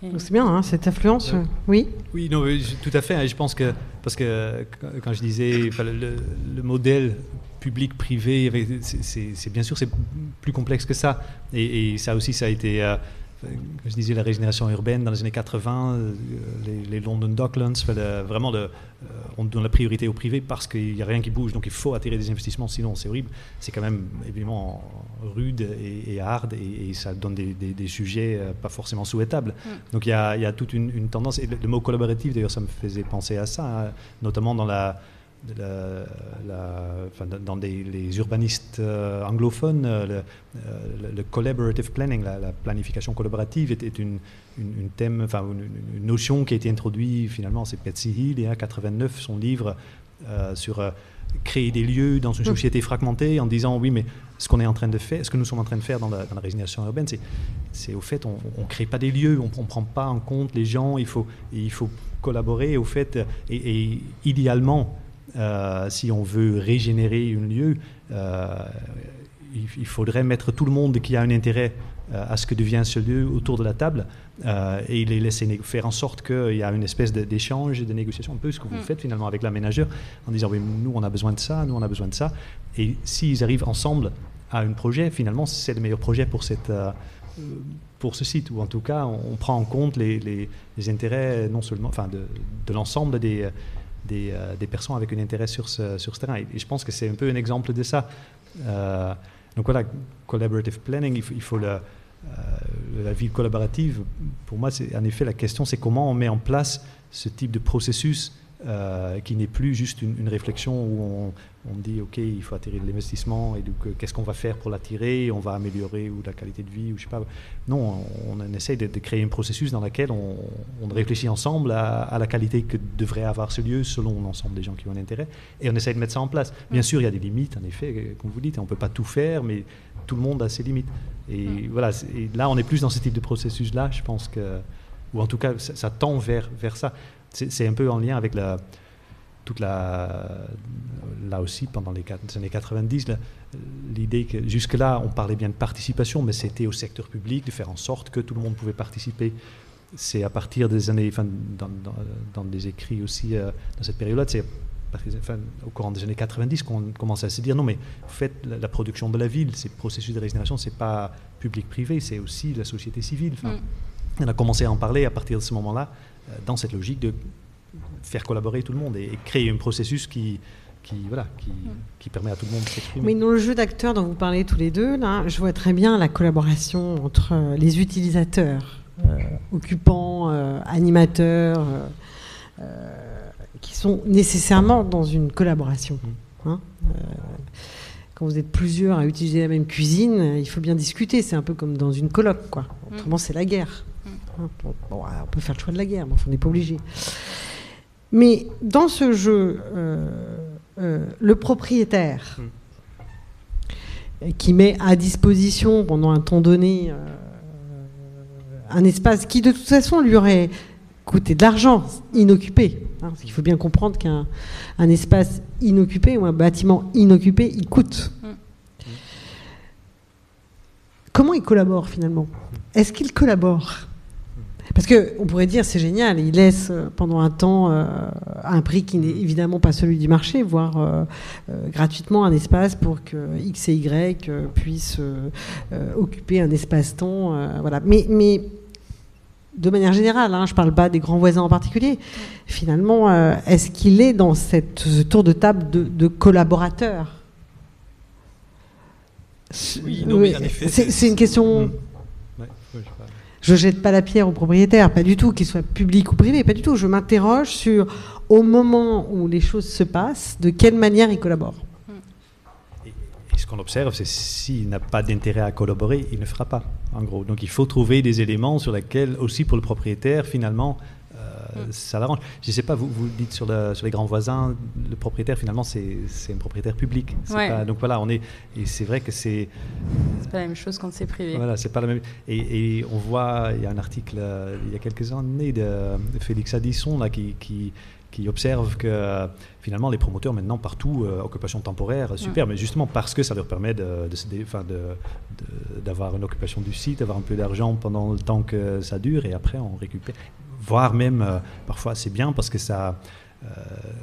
C'est bien, hein, cette affluence. Euh, oui Oui, non, tout à fait. Hein, je pense que, parce que quand je disais le, le modèle public-privé, c'est bien sûr c'est plus complexe que ça. Et, ça aussi, ça a été euh, je disais la régénération urbaine dans les années 80, euh, les, London Docklands, vraiment euh, on donne la priorité au privé parce qu'il n'y a rien qui bouge, donc il faut attirer des investissements, sinon c'est horrible. C'est quand même évidemment rude et, hard et, ça donne des, sujets euh, pas forcément souhaitables. Mm. Donc il y, a, toute une, tendance, et le, mot collaboratif d'ailleurs ça me faisait penser à ça, hein, notamment dans la la, dans les urbanistes euh, anglophones, euh, euh, le, collaborative planning, la, planification collaborative est, une, une, thème, enfin, une, notion qui a été introduite finalement, c'est Betsy Hill, et 89, son livre sur créer des lieux dans une mm. société fragmentée en disant oui, mais ce qu'on est en train de faire, ce que nous sommes en train de faire dans la, dans régénération urbaine, c'est au fait, on ne crée pas des lieux, on ne prend pas en compte les gens, il faut, il faut collaborer au fait, et idéalement, euh, si on veut régénérer un lieu, euh, il, faudrait mettre tout le monde qui a un intérêt euh, à ce que devient ce lieu autour de la table et les laisser faire en sorte qu'il y a une espèce d'échange et de négociation, un peu ce que vous mm. faites finalement avec l'aménageur, en disant oui, nous on a besoin de ça, nous on a besoin de ça. Et s'ils arrivent ensemble à un projet, finalement c'est le meilleur projet pour cette pour ce site, ou en tout cas, on, prend en compte les, les, intérêts non seulement, enfin, de, de l'ensemble des, euh, des, personnes avec un intérêt sur ce, terrain. Et, je pense que c'est un peu un exemple de ça. Euh, donc voilà, collaborative planning, il faut, euh, la vie collaborative. Pour moi, en effet la question, c'est comment on met en place ce type de processus euh, qui n'est plus juste une, réflexion où on, dit ok il faut attirer de l'investissement et donc euh, qu'est-ce qu'on va faire pour l'attirer on va améliorer ou la qualité de vie ou je sais pas. Non on, essaie de, créer un processus dans lequel on, réfléchit ensemble à, la qualité que devrait avoir ce lieu selon l'ensemble des gens qui ont un intérêt et on essaie de mettre ça en place. Bien sûr il y a des limites en effet euh, comme vous dites on peut pas tout faire mais tout le monde a ses limites. Et voilà et là on est plus dans ce type de processus là je pense que ou en tout cas ça, ça tend vers vers ça c'est un peu en lien avec la, toute la. Là aussi, pendant les années 90, l'idée que jusque-là, on parlait bien de participation, mais c'était au secteur public de faire en sorte que tout le monde pouvait participer. C'est à partir des années. Enfin, dans, des écrits aussi, euh, dans cette période-là, c'est au courant des années 90 qu'on commence à se dire non mais en fait la, production de la ville, ces processus de régénération, c'est pas public-privé, c'est aussi la société civile. Mm. On a commencé à en parler à partir de ce moment-là. Euh, dans cette logique de faire collaborer tout le monde et, créer un processus qui, qui, voilà, qui, qui, permet à tout le monde de s'exprimer. Mais dans le jeu d'acteurs dont vous parlez tous les deux, là, je vois très bien la collaboration entre euh, les utilisateurs, euh, occupants, animateurs, qui sont nécessairement dans une collaboration. Mm. Hein. quand vous êtes plusieurs à utiliser la même cuisine, il faut bien discuter. C'est un peu comme dans une colloque, quoi. Mm. Autrement, c'est la guerre. Hein, on peut faire le choix de la guerre, mais on n'est pas obligé. Mais dans ce jeu, euh, euh, le propriétaire hmm. qui met à disposition pendant un temps donné euh, un espace qui de toute façon lui aurait coûté de l'argent, inoccupé. Hein, parce qu'il faut bien comprendre qu'un espace inoccupé ou un bâtiment inoccupé, il coûte. Hmm. Comment il collabore finalement? Est-ce qu'il collabore? Parce qu'on pourrait dire c'est génial, il laisse euh, pendant un temps euh, un prix qui n'est évidemment pas celui du marché, voire euh, gratuitement un espace pour que X et Y puissent occuper un espace-temps. voilà. Mais, mais de manière générale, hein, je ne parle pas des grands voisins en particulier, finalement, est-ce qu'il est dans cette, ce tour de table de, de collaborateurs? Oui, non, mais en effet. C'est une question. Mm. Je jette pas la pierre aux propriétaires, pas du tout, qu'ils soient publics ou privés, pas du tout. Je m'interroge sur, au moment où les choses se passent, de quelle manière ils collaborent. Et, ce qu'on observe, c'est s'il n'a pas d'intérêt à collaborer, il ne fera pas, en gros. Donc il faut trouver des éléments sur lesquels, aussi pour le propriétaire, finalement, ça l'arrange. Je ne sais pas, vous, vous dites sur, sur, les grands voisins, le propriétaire finalement c'est un propriétaire public. donc voilà, on est et c'est vrai que c'est. C'est pas la même chose quand c'est privé. Voilà, c'est pas la même. Et, on voit, il y a un article euh, il y a quelques années de, Félix Addison là qui, qui qui observe que finalement les promoteurs maintenant partout, euh, occupation temporaire, super, mais justement parce que ça leur permet d'avoir de, de, une occupation du site, d'avoir un peu d'argent pendant le temps que ça dure et après on récupère voire même euh, parfois c'est bien parce que ça, euh,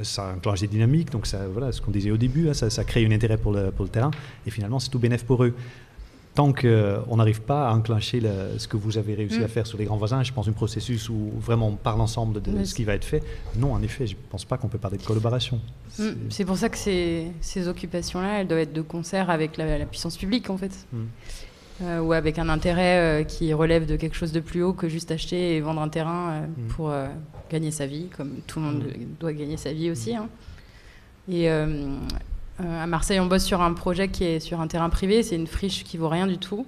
ça enclenche des dynamiques, donc ça, voilà, ce qu'on disait au début, hein, ça, crée un intérêt pour le, pour le terrain, et finalement c'est tout bénéf pour eux. Tant qu'on n'arrive pas à enclencher ce que vous avez réussi à mm. faire sur les grands voisins, je pense un processus où vraiment on parle ensemble de ce qui va être fait, non, en effet, je ne pense pas qu'on peut parler de collaboration. Mm. C'est pour ça que ces, ces occupations-là, elles doivent être de concert avec la, puissance publique, en fait. Mm. Euh, ou avec un intérêt euh, qui relève de quelque chose de plus haut que juste acheter et vendre un terrain euh, mm. pour gagner sa vie, comme tout le monde mm. doit gagner sa vie aussi. Hein. Et à Marseille, on bosse sur un projet qui est sur un terrain privé, c'est une friche qui vaut rien du tout.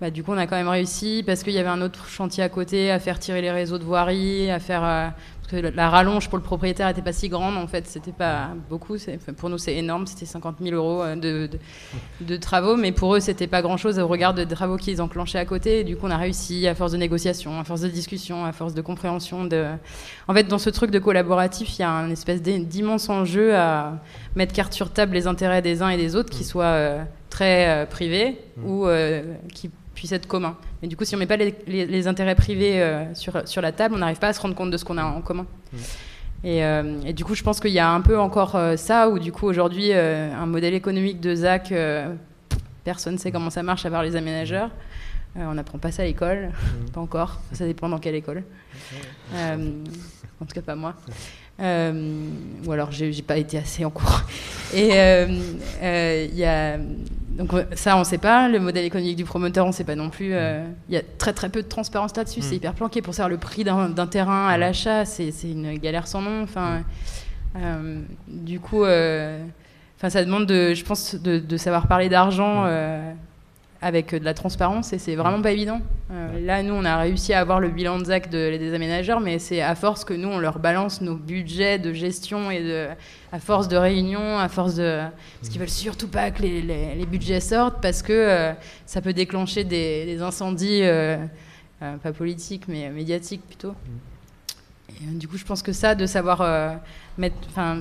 Bah, du coup, on a quand même réussi parce qu'il y avait un autre chantier à côté à faire tirer les réseaux de voirie, à faire la rallonge pour le propriétaire n'était pas si grande, en fait, c'était pas beaucoup. Pour nous, c'est énorme, c'était 50 000 euros euh, de, travaux, mais pour eux, c'était pas grand-chose au regard des travaux qu'ils enclenchaient à côté. Et du coup, on a réussi, à force de négociation, à force de discussion, à force de compréhension. De... En fait, dans ce truc de collaboratif, il y a un espèce d'immense enjeu à mettre carte sur table les intérêts des uns et des autres, qui soient euh, très euh, privés ou qui puisse être commun. Mais du coup, si on met pas les, intérêts privés euh, sur, sur la table, on n'arrive pas à se rendre compte de ce qu'on a en commun. Mmh. Euh, et, du coup, je pense qu'il y a un peu encore euh, ça, où du coup, aujourd'hui, un modèle économique de ZAC, personne ne sait comment ça marche à part les aménageurs. on n'apprend pas ça à l'école, mmh. pas encore. Ça dépend dans quelle école. en tout cas, pas moi. ou alors, j'ai pas été assez en cours. Et il y a donc euh, ça, on ne sait pas. Le modèle économique du promoteur, on ne sait pas non plus. Euh, il y a très très peu de transparence là-dessus. C'est mm. hyper planqué. Pour savoir le prix d'un terrain à l'achat, c'est une galère sans nom. Enfin, euh, du coup, enfin, ça demande, de, je pense, de, de savoir parler d'argent avec de la transparence et c'est vraiment mm. pas évident. là, nous, on a réussi à avoir le bilan de ZAC des aménageurs, mais c'est à force que nous, on leur balance nos budgets de gestion et de, à force de réunions, à force de. Parce qu'ils veulent surtout pas que les, les, budgets sortent parce que euh, ça peut déclencher des, incendies, euh, euh, pas politiques, mais médiatiques plutôt. Et, du coup, je pense que ça, de savoir mettre. Enfin.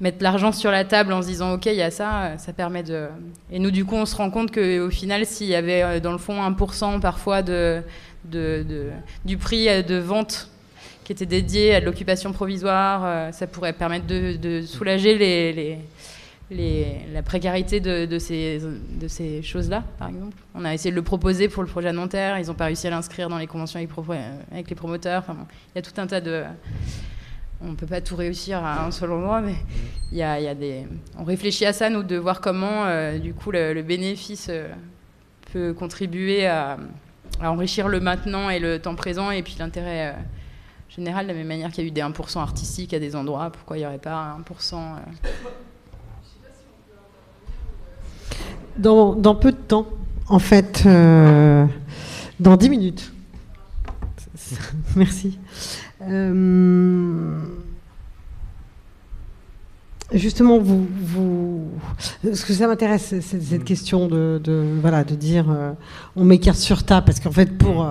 Mettre l'argent sur la table en se disant ok il y a ça, ça permet de. Et nous du coup on se rend compte qu'au final s'il y avait dans le fond 1% parfois de, de, de, du prix de vente qui était dédié à l'occupation provisoire. Euh, ça pourrait permettre de, soulager la précarité de, ces, de choses-là, par exemple. On a essayé de le proposer pour le projet à Nanterre, ils n'ont pas réussi à l'inscrire dans les conventions avec, les promoteurs. Il y a tout un tas de... On ne peut pas tout réussir à un seul endroit, mais il y a, y a des... On réfléchit à ça, nous, de voir comment, euh, du coup, le, bénéfice euh, peut contribuer à, à, enrichir le maintenant et le temps présent, et puis l'intérêt général, de la même manière qu'il y a eu des 1% artistiques à des endroits, pourquoi il n'y aurait pas 1% euh? Dans, dans, peu de temps, en fait, euh, dans 10 minutes. Merci. Euh, justement, vous, vous, ce que ça m'intéresse, c'est cette question de, de, voilà, de dire on met carte sur table, parce qu'en fait, pour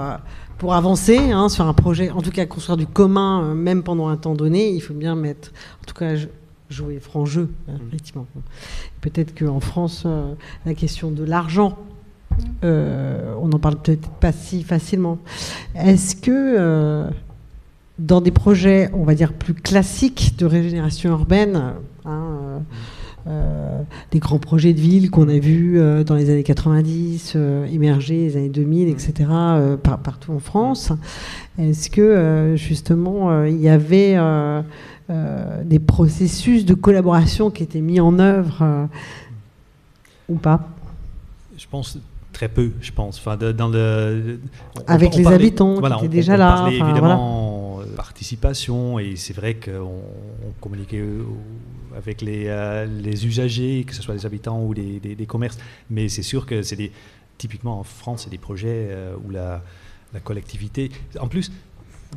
pour avancer hein, sur un projet, en tout cas construire du commun, euh, même pendant un temps donné, il faut bien mettre, en tout cas, jouer franc jeu, hein, mm. effectivement. Peut-être qu'en France, euh, la question de l'argent on n'en parle peut-être pas si facilement. Est-ce que dans des projets, on va dire, plus classiques de régénération urbaine, hein, euh, des grands projets de ville qu'on a vus euh, dans les années 90, euh, émerger les années 2000, etc., partout en France. Est-ce que justement il y avait des processus de collaboration qui étaient mis en œuvre ou pas? Je pense très peu, je pense. Enfin, dans le, Avec les habitants qui étaient déjà là. évidemment participation et c'est vrai qu'on communiquait avec les, euh, les, usagers, que ce soit les habitants ou les, des commerces. Mais c'est sûr que c'est des, typiquement en France, c'est des projets euh, où la, la, collectivité. En plus,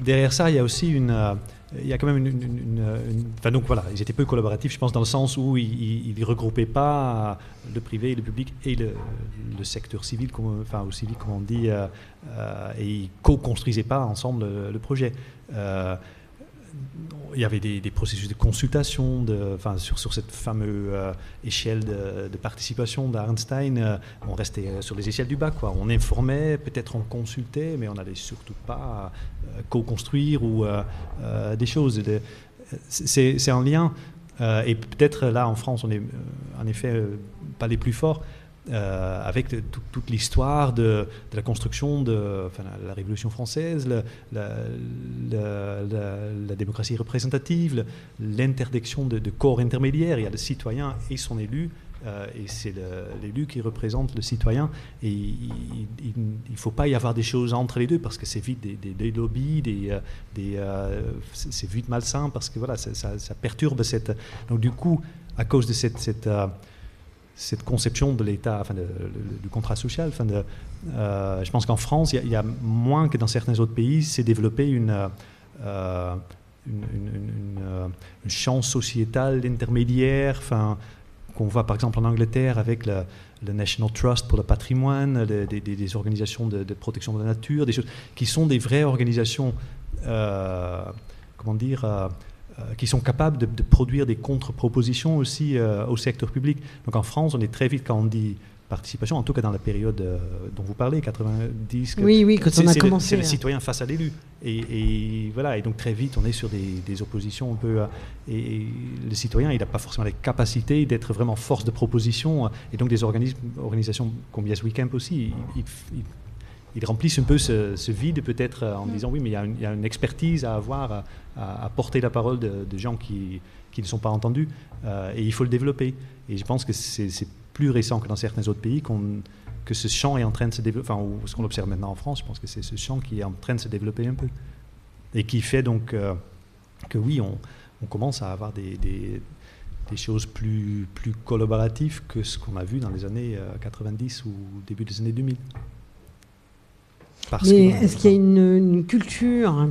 derrière ça, il y a aussi une. Euh, il y a quand même une, Enfin, donc voilà, ils étaient peu collaboratifs, je pense, dans le sens où ils ne regroupaient pas le privé, le public et le, secteur civil, enfin, au civil, comme on dit, et ils ne co-construisaient pas ensemble le, projet il y avait des, processus de consultation de, enfin, sur, cette fameuse euh, échelle de, participation d'Arnstein. Euh, on restait euh, sur les échelles du bas. Quoi. On informait, peut-être on consultait, mais on n'allait surtout pas co-construire ou des choses. C'est un lien. et peut-être là, en France, on est en effet pas les plus forts. Euh, avec toute l'histoire de, la construction de la Révolution française, la, démocratie représentative, l'interdiction de, corps intermédiaires. Il y a le citoyen et son élu. Euh, et c'est l'élu qui représente le citoyen. Il ne faut pas y avoir des choses entre les deux parce que c'est vite des, lobbies, euh, c'est vite malsain parce que voilà, ça, perturbe cette. Donc du coup, à cause de cette cette conception de l'État, enfin du contrat social. Enfin euh, je pense qu'en France, il y, a moins que dans certains autres pays, s'est développé une, euh, une, une, chance sociétale intermédiaire, enfin, qu'on voit par exemple en Angleterre avec le, National Trust pour le patrimoine, des, organisations de, protection de la nature, des choses qui sont des vraies organisations, euh, comment dire, euh, qui sont capables de, produire des contre-propositions aussi euh, au secteur public. Donc en France, on est très vite, quand on dit participation, en tout cas dans la période euh, dont vous parlez, 90. oui, oui, quand on a commencé. C'est le, citoyen face à l'élu. Et, voilà, et donc très vite, on est sur des, oppositions un peu. et, le citoyen, il n'a pas forcément les capacités d'être vraiment force de proposition. Et donc des organismes, organisations comme Yes We Camp aussi, ils, ils remplissent un peu ce, vide peut-être en mm. disant oui, mais il y, a une, expertise à avoir, à, porter la parole de, gens qui, qui, ne sont pas entendus, euh, et il faut le développer. Et je pense que c'est plus récent que dans certains autres pays que ce champ est en train de se développer, enfin, ce qu'on observe maintenant en France, je pense que c'est ce champ qui est en train de se développer un peu. Et qui fait donc euh, que oui, on, on, commence à avoir des, des, des, choses plus, plus collaboratives que ce qu'on a vu dans les années 90 euh, ou début des années 2000. Mais est-ce qu'il y a une, culture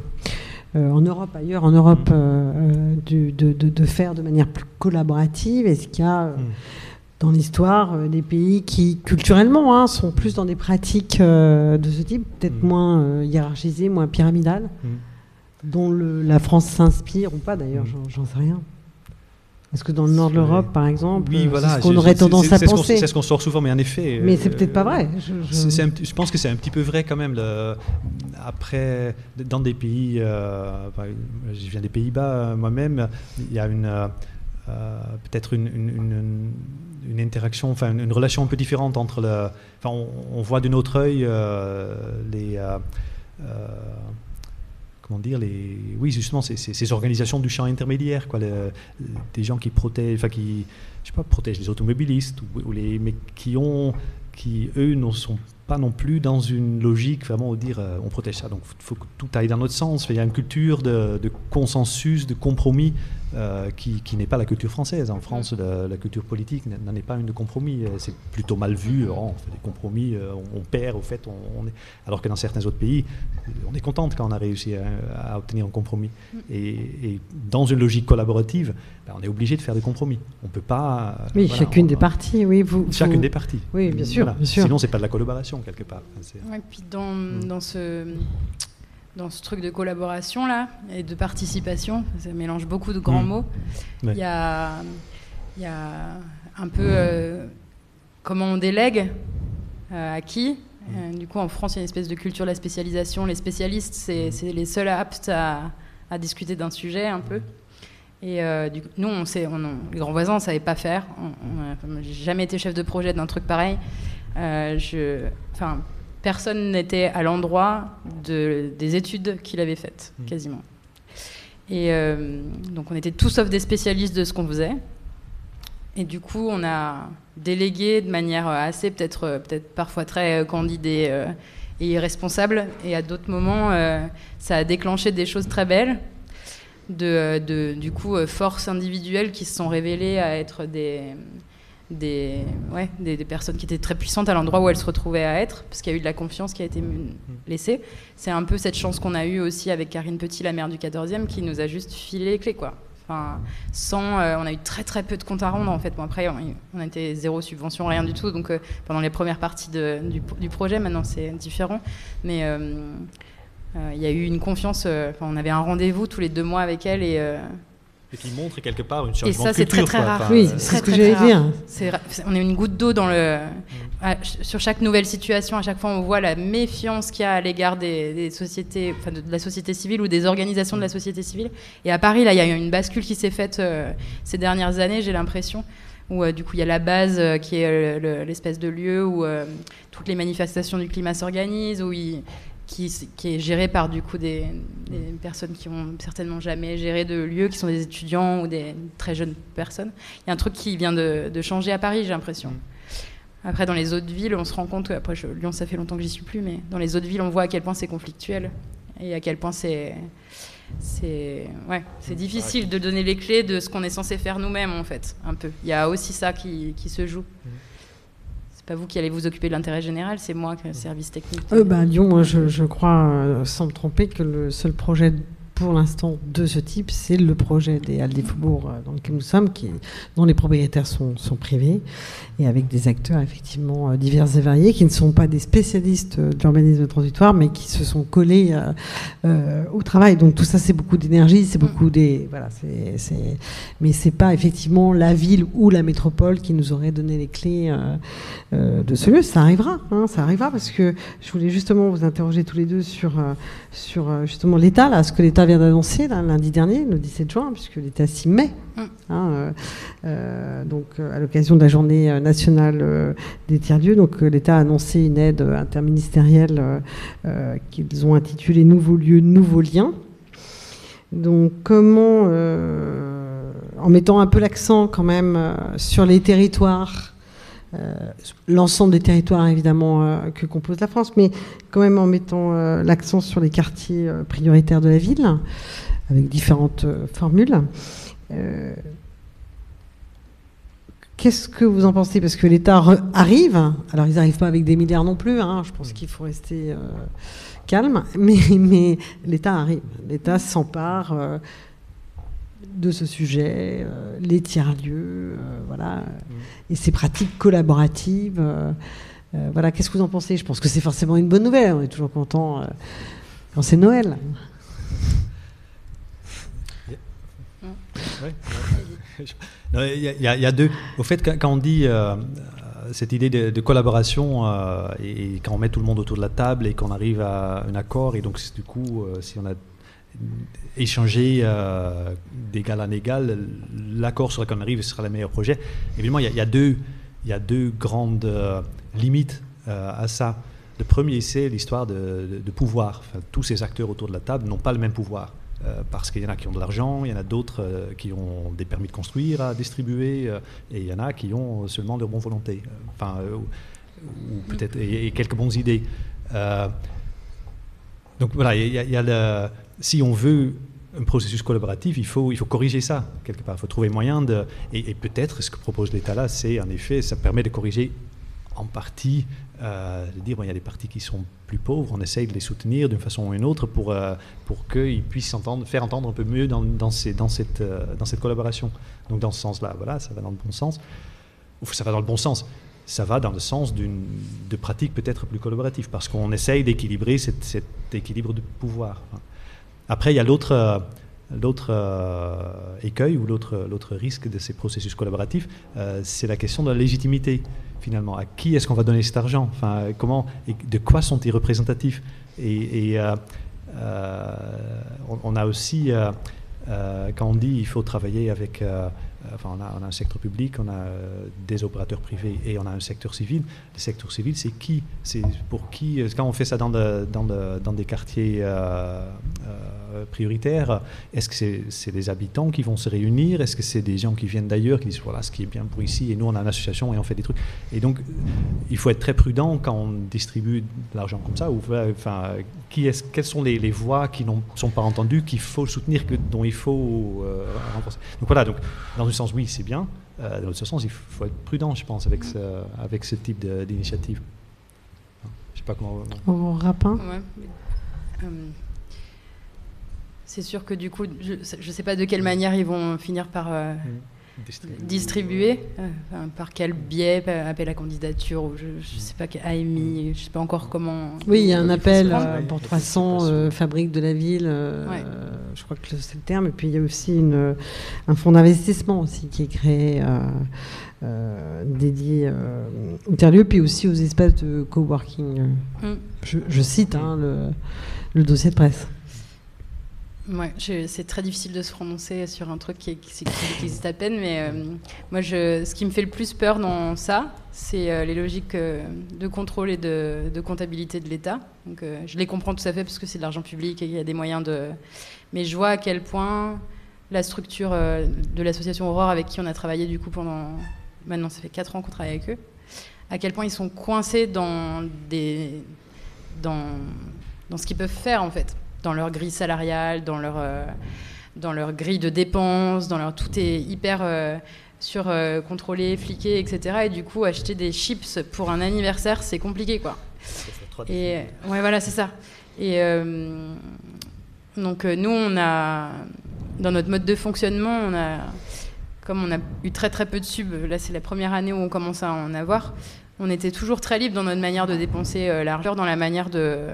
euh, en Europe, ailleurs en Europe, mm. euh, de, faire de manière plus collaborative? Est-ce qu'il y a euh, mm. dans l'histoire des pays qui, culturellement, hein, sont plus dans des pratiques de ce type, peut-être mm. moins hiérarchisées, moins pyramidales, dont la France s'inspire ou pas d'ailleurs, j'en sais rien est-ce que dans le nord de l'Europe, par exemple, oui, c'est ce qu'on aurait tendance à penser C'est ce qu'on sort souvent, mais en effet. Mais c'est peut-être pas vrai. Je, pense que c'est un petit peu vrai quand même. Le, après, dans des pays, euh, je viens des Pays-Bas euh, moi-même, il y a une euh, peut-être une, une, interaction, enfin une, relation un peu différente entre le. Enfin, on, voit d'un autre œil les comment dire, les, oui, justement, ces, organisations du champ intermédiaire, quoi, des gens qui protègent, enfin, qui, je sais pas, protègent les automobilistes, ou, les, mais qui ont, qui eux ne sont pas non plus dans une logique vraiment de dire euh, on protège ça, donc il faut que tout aille dans notre sens. Il y a une culture de consensus, de compromis euh, qui, n'est pas la culture française. En France, la, culture politique n'en est pas une de compromis. Euh, c'est plutôt mal vu. Mm-hmm. On fait des compromis, euh, on, perd, au fait. On, est... Alors que dans certains autres pays, on est contente quand on a réussi à, obtenir un compromis. Mm. Et, dans une logique collaborative, ben, on est obligé de faire des compromis. On peut pas. Oui, chacune des parties. Oui, vous. Chacune des parties. Oui, bien sûr. Bien sûr. Sinon, c'est pas de la collaboration quelque part. Et puis dans, mm. dans ce dans ce truc de collaboration là et de participation. Ça mélange beaucoup de grands mm. mots. Il y, a, y, a, un peu euh, comment on délègue acquis. du coup, en France, il y a une espèce de culture de la spécialisation. Les spécialistes, c'est les seuls aptes à, à discuter d'un sujet un peu. Et du coup, nous, on sait, on, les grands voisins, on ne savait pas faire. J'ai jamais été chef de projet d'un truc pareil. je, enfin, personne n'était à l'endroit de, des études qu'il avait faites, mmh. quasiment. Et euh, donc on était tous sauf des spécialistes de ce qu'on faisait. Et du coup, on a délégué de manière assez, peut-être euh, peut parfois très candide et, euh, irresponsable. Et à d'autres moments, ça a déclenché des choses très belles. De, de du coup, forces individuelles qui se sont révélées à être des, des, ouais, des, personnes qui étaient très puissantes à l'endroit où elles se retrouvaient à être, parce qu'il y a eu de la confiance qui a été laissée. C'est un peu cette chance qu'on a eue aussi avec Karine Petit, la mère du 14e, qui nous a juste filé les clés. Quoi. Enfin, sans, euh, on a eu très très peu de comptes à rendre en fait. Bon, après, on, été zéro subvention, rien du tout. Donc euh, pendant les premières parties de, du, projet, maintenant c'est différent. Mais euh, il y a eu une confiance. on avait un rendez-vous tous les deux mois avec elle et et qui montre quelque part une changement Et ça, c'est très très rare. oui, c'est ce que j'allais dire. on est une goutte d'eau dans le. Mm. sur chaque nouvelle situation, à chaque fois, on voit la méfiance qu'il y a à l'égard des, sociétés, enfin de, la société civile ou des organisations de la société civile. Et à Paris, là, il y a une bascule qui s'est faite euh, ces dernières années, j'ai l'impression où euh, du coup il y a la base euh, qui est l'espèce de lieu où toutes les manifestations du climat s'organisent, où il, qui, est géré par du coup des, personnes qui ont certainement jamais géré de lieux, qui sont des étudiants ou des très jeunes personnes. Il y a un truc qui vient de, changer à Paris, j'ai l'impression. Mm. Après, dans les autres villes, on se rend compte, après Lyon, ça fait longtemps que j'y suis plus, mais dans les autres villes, on voit à quel point c'est conflictuel et à quel point c'est c'est ouais, c'est mm. difficile de donner les clés de ce qu'on est censé faire nous-mêmes en fait, un peu. Il y a aussi ça qui, qui se joue. Mm pas vous qui allez vous occuper de l'intérêt général, c'est moi, le service technique. Euh, bah, Lyon, je, je crois, euh, sans me tromper, que le seul projet pour l'instant de ce type, c'est le projet des Halles des Faubourgs euh, dans lequel nous sommes, qui, dont les propriétaires sont, sont, privés, et avec des acteurs effectivement euh, divers et variés, qui ne sont pas des spécialistes euh, de l'urbanisme transitoire, mais qui se sont collés au travail. Donc tout ça, c'est beaucoup d'énergie, c'est beaucoup des... Voilà, c'est, mais c'est pas effectivement la ville ou la métropole qui nous aurait donné les clés de ce lieu. Ça arrivera, hein, ça arrivera, parce que je voulais justement vous interroger tous les deux sur, sur justement l'État, là, ce que l'État vient d'annoncer lundi dernier, le 17 juin, puisque l'État s'y met. Mm. Hein, euh, euh, donc, euh, à l'occasion de la journée nationale des tiers-lieux, donc l'État a annoncé une aide interministérielle qu'ils ont intitulée Nouveaux lieux, nouveaux liens. Donc, comment, en mettant un peu l'accent quand même sur les territoires, l'ensemble des territoires évidemment que compose la France, mais quand même en mettant l'accent sur les quartiers prioritaires de la ville, avec différentes formules. Euh, qu'est-ce que vous en pensez? Parce que l'État arrive, alors ils n'arrivent pas avec des milliards non plus, hein, je pense qu'il faut rester euh, calme, mais, l'État arrive, l'État s'empare euh, de ce sujet, les tiers-lieux, voilà, mmh. et ces pratiques collaboratives. voilà, qu'est-ce que vous en pensez? Je pense que c'est forcément une bonne nouvelle, on est toujours content quand c'est Noël. Il y, a deux. Au fait, quand on dit euh, cette idée de, collaboration euh, et, quand on met tout le monde autour de la table et qu'on arrive à un accord, et donc du coup, euh, si on a échangé d'égal à égal, l'accord sur lequel on arrive sera le meilleur projet. Évidemment, il y, a deux, il y a deux grandes limites à ça. Le premier, c'est l'histoire de, pouvoir. tous ces acteurs autour de la table n'ont pas le même pouvoir. Euh, parce qu'il y en a qui ont de l'argent, il y en a d'autres euh, qui ont des permis de construire à distribuer, euh, et il y en a qui ont seulement de bonne volonté, enfin, ou, peut-être et, quelques bonnes idées. donc voilà, il y a, le, si on veut un processus collaboratif, il faut, il faut corriger ça quelque part. Il faut trouver moyen de. Et, peut-être ce que propose l'État là, c'est en effet, ça permet de corriger en partie euh, de dire, bon, il y a des partis qui sont plus pauvres, on essaye de les soutenir d'une façon ou d'une autre pour, euh, pour qu'ils puissent entendre, faire entendre un peu mieux dans, dans, ces, dans, cette, euh, dans cette collaboration. Donc dans ce sens-là, voilà, ça va dans le bon sens. Ça va dans le bon sens. Ça va dans le sens de pratiques peut-être plus collaboratives, parce qu'on essaye d'équilibrer cet, équilibre de pouvoir. Après, il y a l'autre l'autre écueil ou l'autre risque de ces processus collaboratifs, c'est la question de la légitimité finalement. À qui est-ce qu'on va donner cet argent? Enfin, comment, et De quoi sont-ils représentatifs? Et, on, a aussi, quand on dit il faut travailler avec euh, enfin, on a, on, a, un secteur public, on a euh, des opérateurs privés et on a un secteur civil. Le secteur civil, c'est qui? C'est pour qui euh, Quand on fait ça dans des quartiers prioritaires, est-ce que c'est des habitants qui vont se réunir? Est-ce que c'est des gens qui viennent d'ailleurs, qui disent voilà ce qui est bien pour ici et nous on a une association et on fait des trucs Et donc il faut être très prudent quand on distribue de l'argent comme ça. Ou, enfin, qui est quelles sont les, les voix qui ne sont pas entendues, qu'il faut soutenir, que, dont il faut renforcer Donc voilà, donc, dans une sens, oui, c'est bien. Euh, dans l'autre sens, il faut être prudent, je pense, avec ce, avec ce type d'initiative. Je sais pas comment. Au rapin euh, C'est sûr que du coup, je ne sais pas de quelle manière ils vont finir par. Euh, mm distribué, euh, par quel biais, appel à candidature, ou je ne sais pas, AMI, je ne sais pas encore comment. Oui, il y a un appel euh, pour 300 euh, fabriques de la ville, je crois que c'est le terme, et puis il y a aussi une, un fonds d'investissement aussi qui est créé. dédié aux tiers-lieux, puis aussi aux espaces de coworking. Mm. Je, cite hein, le, le dossier de presse. Ouais, c'est très difficile de se prononcer sur un truc qui, existe à peine, mais euh, moi, je, ce qui me fait le plus peur dans ça, c'est euh, les logiques euh, de contrôle et de, comptabilité de l'État. Donc, je les comprends tout à fait parce que c'est de l'argent public et il y a des moyens de. Mais je vois à quel point la structure de l'association Aurore, avec qui on a travaillé du coup pendant. Maintenant, ça fait 4 ans qu'on travaille avec eux, à quel point ils sont coincés dans des. dans, dans ce qu'ils peuvent faire en fait dans leur grille salariale, dans leur, euh, dans leur grille de dépenses, dans leur tout est hyper euh, sur euh, contrôlé, fliqué, etc. Et du coup, acheter des chips pour un anniversaire, c'est compliqué, quoi. Et ouais, voilà, c'est ça. Et donc nous, on a dans notre mode de fonctionnement, on a comme on a eu très très peu de subs, là c'est la première année où on commence à en avoir, on était toujours très libre dans notre manière de dépenser l'argent, dans la manière de,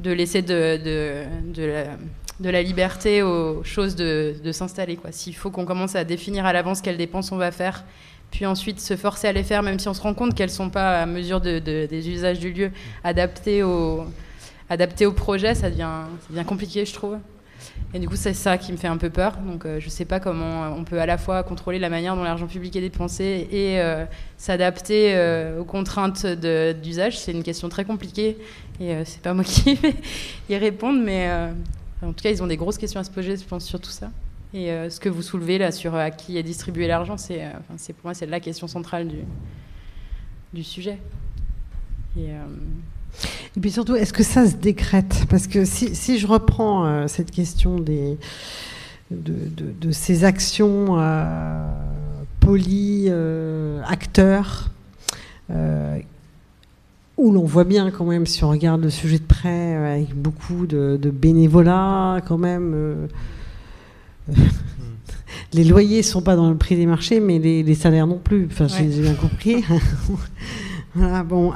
de laisser de, de, la, liberté aux choses de, s'installer. S'il faut qu'on commence à définir à l'avance quelles dépenses on va faire, puis ensuite se forcer à les faire, même si on se rend compte qu'elles ne sont pas à mesure des usages du lieu adaptés au, adaptés au projet, ça devient, ça devient compliqué, je trouve. Et du coup, c'est ça qui me fait un peu peur. Donc, euh, je ne sais pas comment on peut à la fois contrôler la manière dont l'argent public est dépensé et euh, s'adapter euh, aux contraintes d'usage. C'est une question très compliquée et c'est pas moi qui vais y répondre, mais en tout cas, ils ont des grosses questions à se poser, je pense, sur tout ça. Et ce que vous soulevez là sur à qui est distribué l'argent, c'est pour moi c'est la question centrale du, sujet. Et, puis surtout, est-ce que ça se décrète? Parce que si, je reprends euh, cette question des, de, ces actions euh, polis, euh, acteurs, où l'on voit bien quand même, si on regarde le sujet de près, avec beaucoup de, bénévolat, quand même. les loyers ne sont pas dans le prix des marchés, mais les, salaires non plus. Enfin, j'ai bien compris. voilà, bon.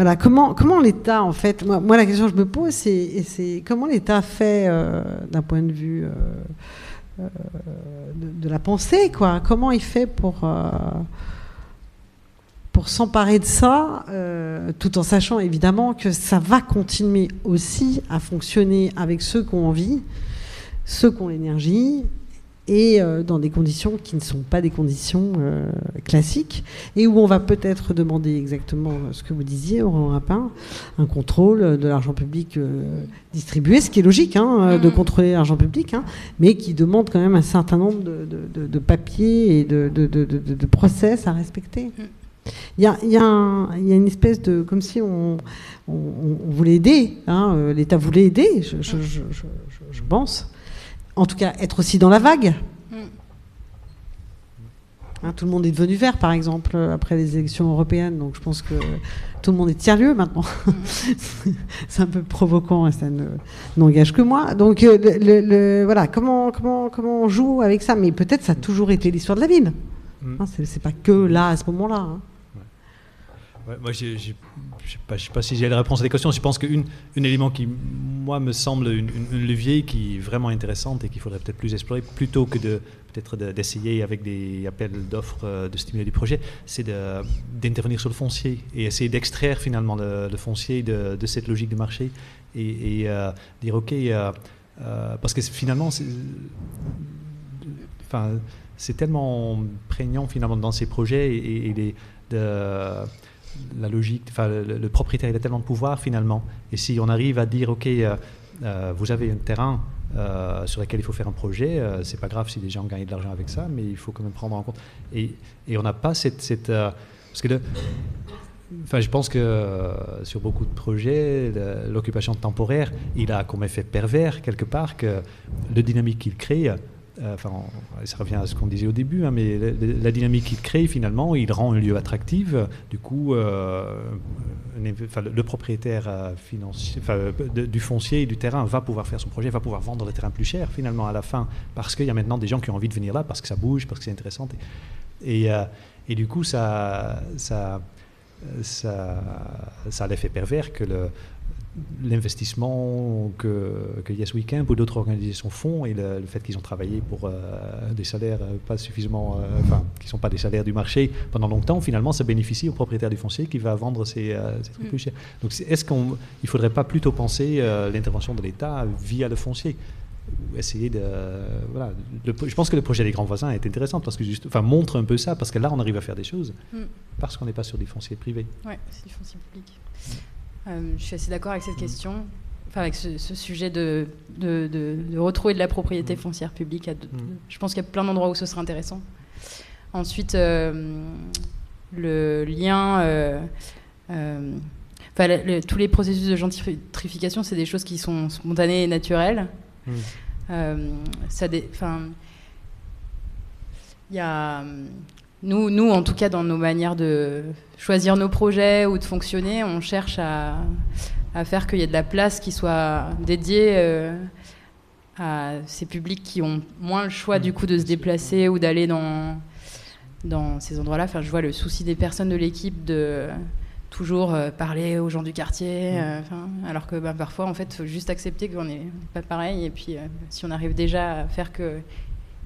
Voilà, comment, comment l'État, en fait, moi, la question que je me pose, c'est comment l'État fait euh, d'un point de vue euh, euh, de, la pensée, quoi? Comment il fait pour, pour s'emparer de ça, tout en sachant évidemment que ça va continuer aussi à fonctionner avec ceux qui ont envie, ceux qui ont l'énergie, et euh, dans des conditions qui ne sont pas des conditions euh, classiques, et où on va peut-être demander exactement ce que vous disiez, Aurore Rapin, un contrôle de l'argent public euh, distribué, ce qui est logique, hein, de mm-hmm. contrôler l'argent public, hein, mais qui demande quand même un certain nombre de, papiers et de, process à respecter. Mm. Il y, a, il, y a il y, a, une espèce de. comme si on, on, voulait aider, hein, l'État voulait aider, je, je, je, je pense en tout cas être aussi dans la vague. Mm. Hein, tout le monde est devenu vert, par exemple, après les élections européennes. Donc je pense que tout le monde est tiers-lieu maintenant. Mm. c'est un peu provoquant et ça n'engage que moi. Donc euh, le, voilà, comment, comment, comment on joue avec ça? Mais peut-être ça a toujours été l'histoire de la ville. Mm. Hein, c'est pas que là, à ce moment-là. Moi, je ne sais, pas si j'ai la réponse à des questions. Je pense qu'un élément qui, moi, me semble une, levier qui est vraiment intéressante et qu'il faudrait peut-être plus explorer, plutôt que de peut-être d'essayer avec des appels d'offres euh, de stimuler des projets, c'est d'intervenir sur le foncier et essayer d'extraire finalement le, foncier de, cette logique de marché et, euh, dire ok, euh, parce que finalement, enfin, c'est tellement prégnant finalement dans ces projets et, de, la logique, enfin, le, propriétaire il a tellement de pouvoir finalement. Et si on arrive à dire, OK, euh, euh, vous avez un terrain euh, sur lequel il faut faire un projet, c'est pas grave si les gens gagnent de l'argent avec ça, mais il faut quand même prendre en compte. Et, et on n'a pas cette. cette parce que Enfin, je pense que sur beaucoup de projets, l'occupation temporaire, il a comme effet pervers quelque part que le dynamique qu'il crée, euh, enfin, ça revient à ce qu'on disait au début, hein, mais la, dynamique qu'il crée, finalement, il rend un lieu attractif. Du coup, euh, le propriétaire euh, financier, du foncier et du terrain va pouvoir faire son projet, va pouvoir vendre le terrain plus cher, finalement, à la fin, parce qu'il y a maintenant des gens qui ont envie de venir là, parce que ça bouge, parce que c'est intéressant. Et, et, du coup, ça, ça, ça, ça a l'effet pervers que le, l'investissement que, que, Yes Weekend ou d'autres organisations font et le, fait qu'ils ont travaillé pour euh, des salaires euh, pas suffisamment, euh, enfin, qui ne sont pas des salaires du marché pendant longtemps, finalement, ça bénéficie au propriétaire du foncier qui va vendre ses, trucs mm. plus chers. Donc, est-ce qu'il ne faudrait pas plutôt penser l'intervention de l'État via le foncier essayer de voilà je pense que le projet des grands voisins est intéressant parce que juste enfin montre un peu ça parce que là on arrive à faire des choses mm. parce qu'on n'est pas sur des fonciers privés ouais c'est du foncier public euh, je suis assez d'accord avec cette mm. question, enfin avec ce, sujet de, de, de, retrouver de la propriété mm. foncière publique. Mm. Je pense qu'il y a plein d'endroits où ce serait intéressant. Ensuite, euh, le lien. Euh, tous les processus de gentrification, c'est des choses qui sont spontanées et naturelles. ça il y a nous, nous, en tout cas, dans nos manières de choisir nos projets ou de fonctionner, on cherche à, faire qu'il y ait de la place qui soit dédiée euh, à ces publics qui ont moins le choix du coup de se déplacer ou d'aller dans, dans ces endroits-là. Enfin, je vois le souci des personnes de l'équipe de toujours euh, parler aux gens du quartier, euh, alors que bah, parfois, en fait, il faut juste accepter qu'on n'est pas pareil. Et puis, si on arrive déjà à faire que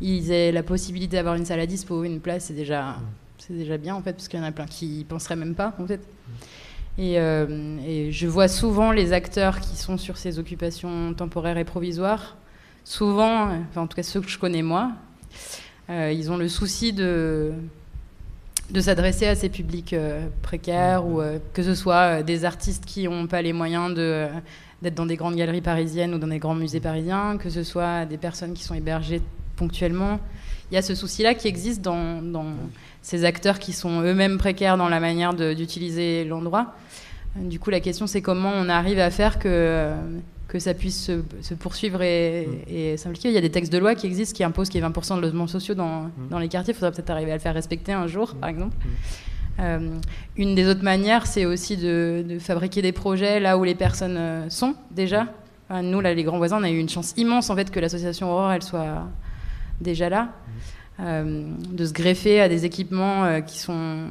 ils aient la possibilité d'avoir une salle à dispo, une place, c'est déjà, c'est déjà bien en fait, parce qu'il y en a plein qui y penseraient même pas en fait. Et, euh, je vois souvent les acteurs qui sont sur ces occupations temporaires et provisoires, souvent, en tout cas ceux que je connais moi, euh, ils ont le souci de, de s'adresser à ces publics euh, précaires ou que ce soit des artistes qui n'ont pas les moyens d'être dans des grandes galeries parisiennes ou dans des grands musées parisiens, que ce soit des personnes qui sont hébergées ponctuellement. Il y a ce souci-là qui existe dans, ces acteurs qui sont eux-mêmes précaires dans la manière d'utiliser l'endroit. Du coup, la question, c'est comment on arrive à faire que, que ça puisse se, poursuivre et, s'impliquer. Il y a des textes de loi qui existent qui imposent qu'il y ait 20% de logements sociaux dans, dans les quartiers. Il faudrait peut-être arriver à le faire respecter un jour, par exemple. Euh, une des autres manières, c'est aussi de, de, fabriquer des projets là où les personnes euh, sont déjà. nous, là, les grands voisins, on a eu une chance immense en fait que l'association Aurore, elle soit déjà là, euh, de se greffer à des équipements euh, qui sont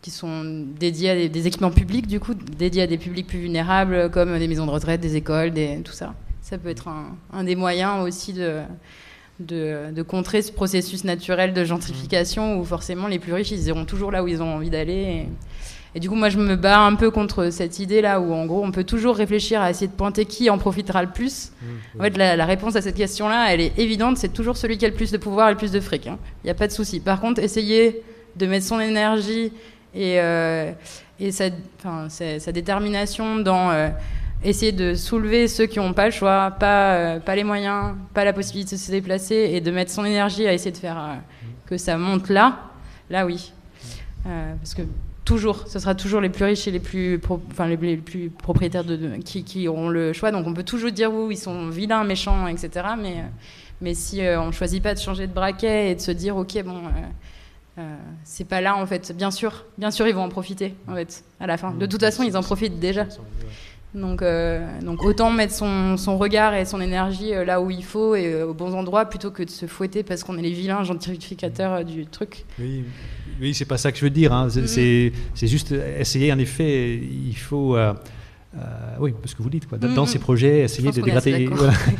qui sont dédiés à des, équipements publics, du coup, dédiés à des publics plus vulnérables, comme des maisons de retraite, des écoles, tout ça. Ça peut être un, des moyens aussi de, de, contrer ce processus naturel de gentrification où forcément les plus riches, ils iront toujours là où ils ont envie d'aller. Du coup, moi, je me bats un peu contre cette idée-là où, en gros, on peut toujours réfléchir à essayer de pointer qui en profitera le plus. Mmh, en fait, la, réponse à cette question-là, elle est évidente. C'est toujours celui qui a le plus de pouvoir et le plus de fric. Hein. Il n'y a pas de souci. Par contre, essayer de mettre son énergie et, euh, et sa, sa, détermination dans euh, essayer de soulever ceux qui n'ont pas le choix, pas, euh, pas les moyens, pas la possibilité de se déplacer, et de mettre son énergie à essayer de faire mmh. que ça monte là, là oui. parce que Toujours, ce sera toujours les plus riches et les plus, enfin, les, plus propriétaires qui, auront le choix. Donc on peut toujours dire oui, ils sont vilains, méchants, etc. Mais, euh, mais si euh, on ne choisit pas de changer de braquet et de se dire ok, bon, euh, c'est pas là en fait. Bien sûr, bien sûr, ils vont en profiter en fait à la fin. De toute façon, ils en profitent déjà. Donc, donc autant mettre son, son, regard et son énergie là où il faut et aux bons endroits plutôt que de se fouetter parce qu'on est les vilains gentrificateurs du truc. Oui, Oui, c'est pas ça que je veux dire. Hein. C'est juste essayer, en effet, il faut. Euh, oui, parce que vous dites, quoi. dans ces projets, essayer de dégrader.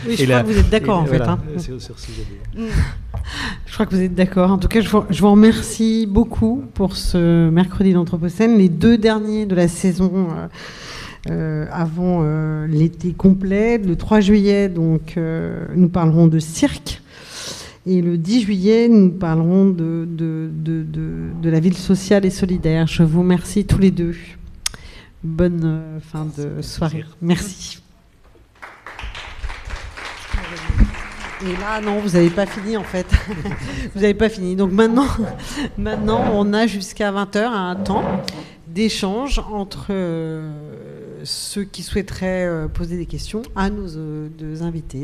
Oui, je crois que vous êtes d'accord en fait. Hein. Mm. je crois que vous êtes d'accord. En tout cas, je vous, je vous, remercie beaucoup pour ce mercredi d'Anthropocène, les deux derniers de la saison. Euh, euh, avant euh, l'été complet. Le 3 juillet, donc, euh, nous parlerons de cirque. Et le 10 juillet, nous parlerons de, de, de, de, la ville sociale et solidaire. Je vous remercie tous les deux. Bonne fin de soirée. Merci. Et là, non, vous n'avez pas fini en fait. vous n'avez pas fini. Donc maintenant, maintenant on a jusqu'à 20h un temps d'échange entre ceux qui souhaiteraient euh, poser des questions à nos euh, deux invités.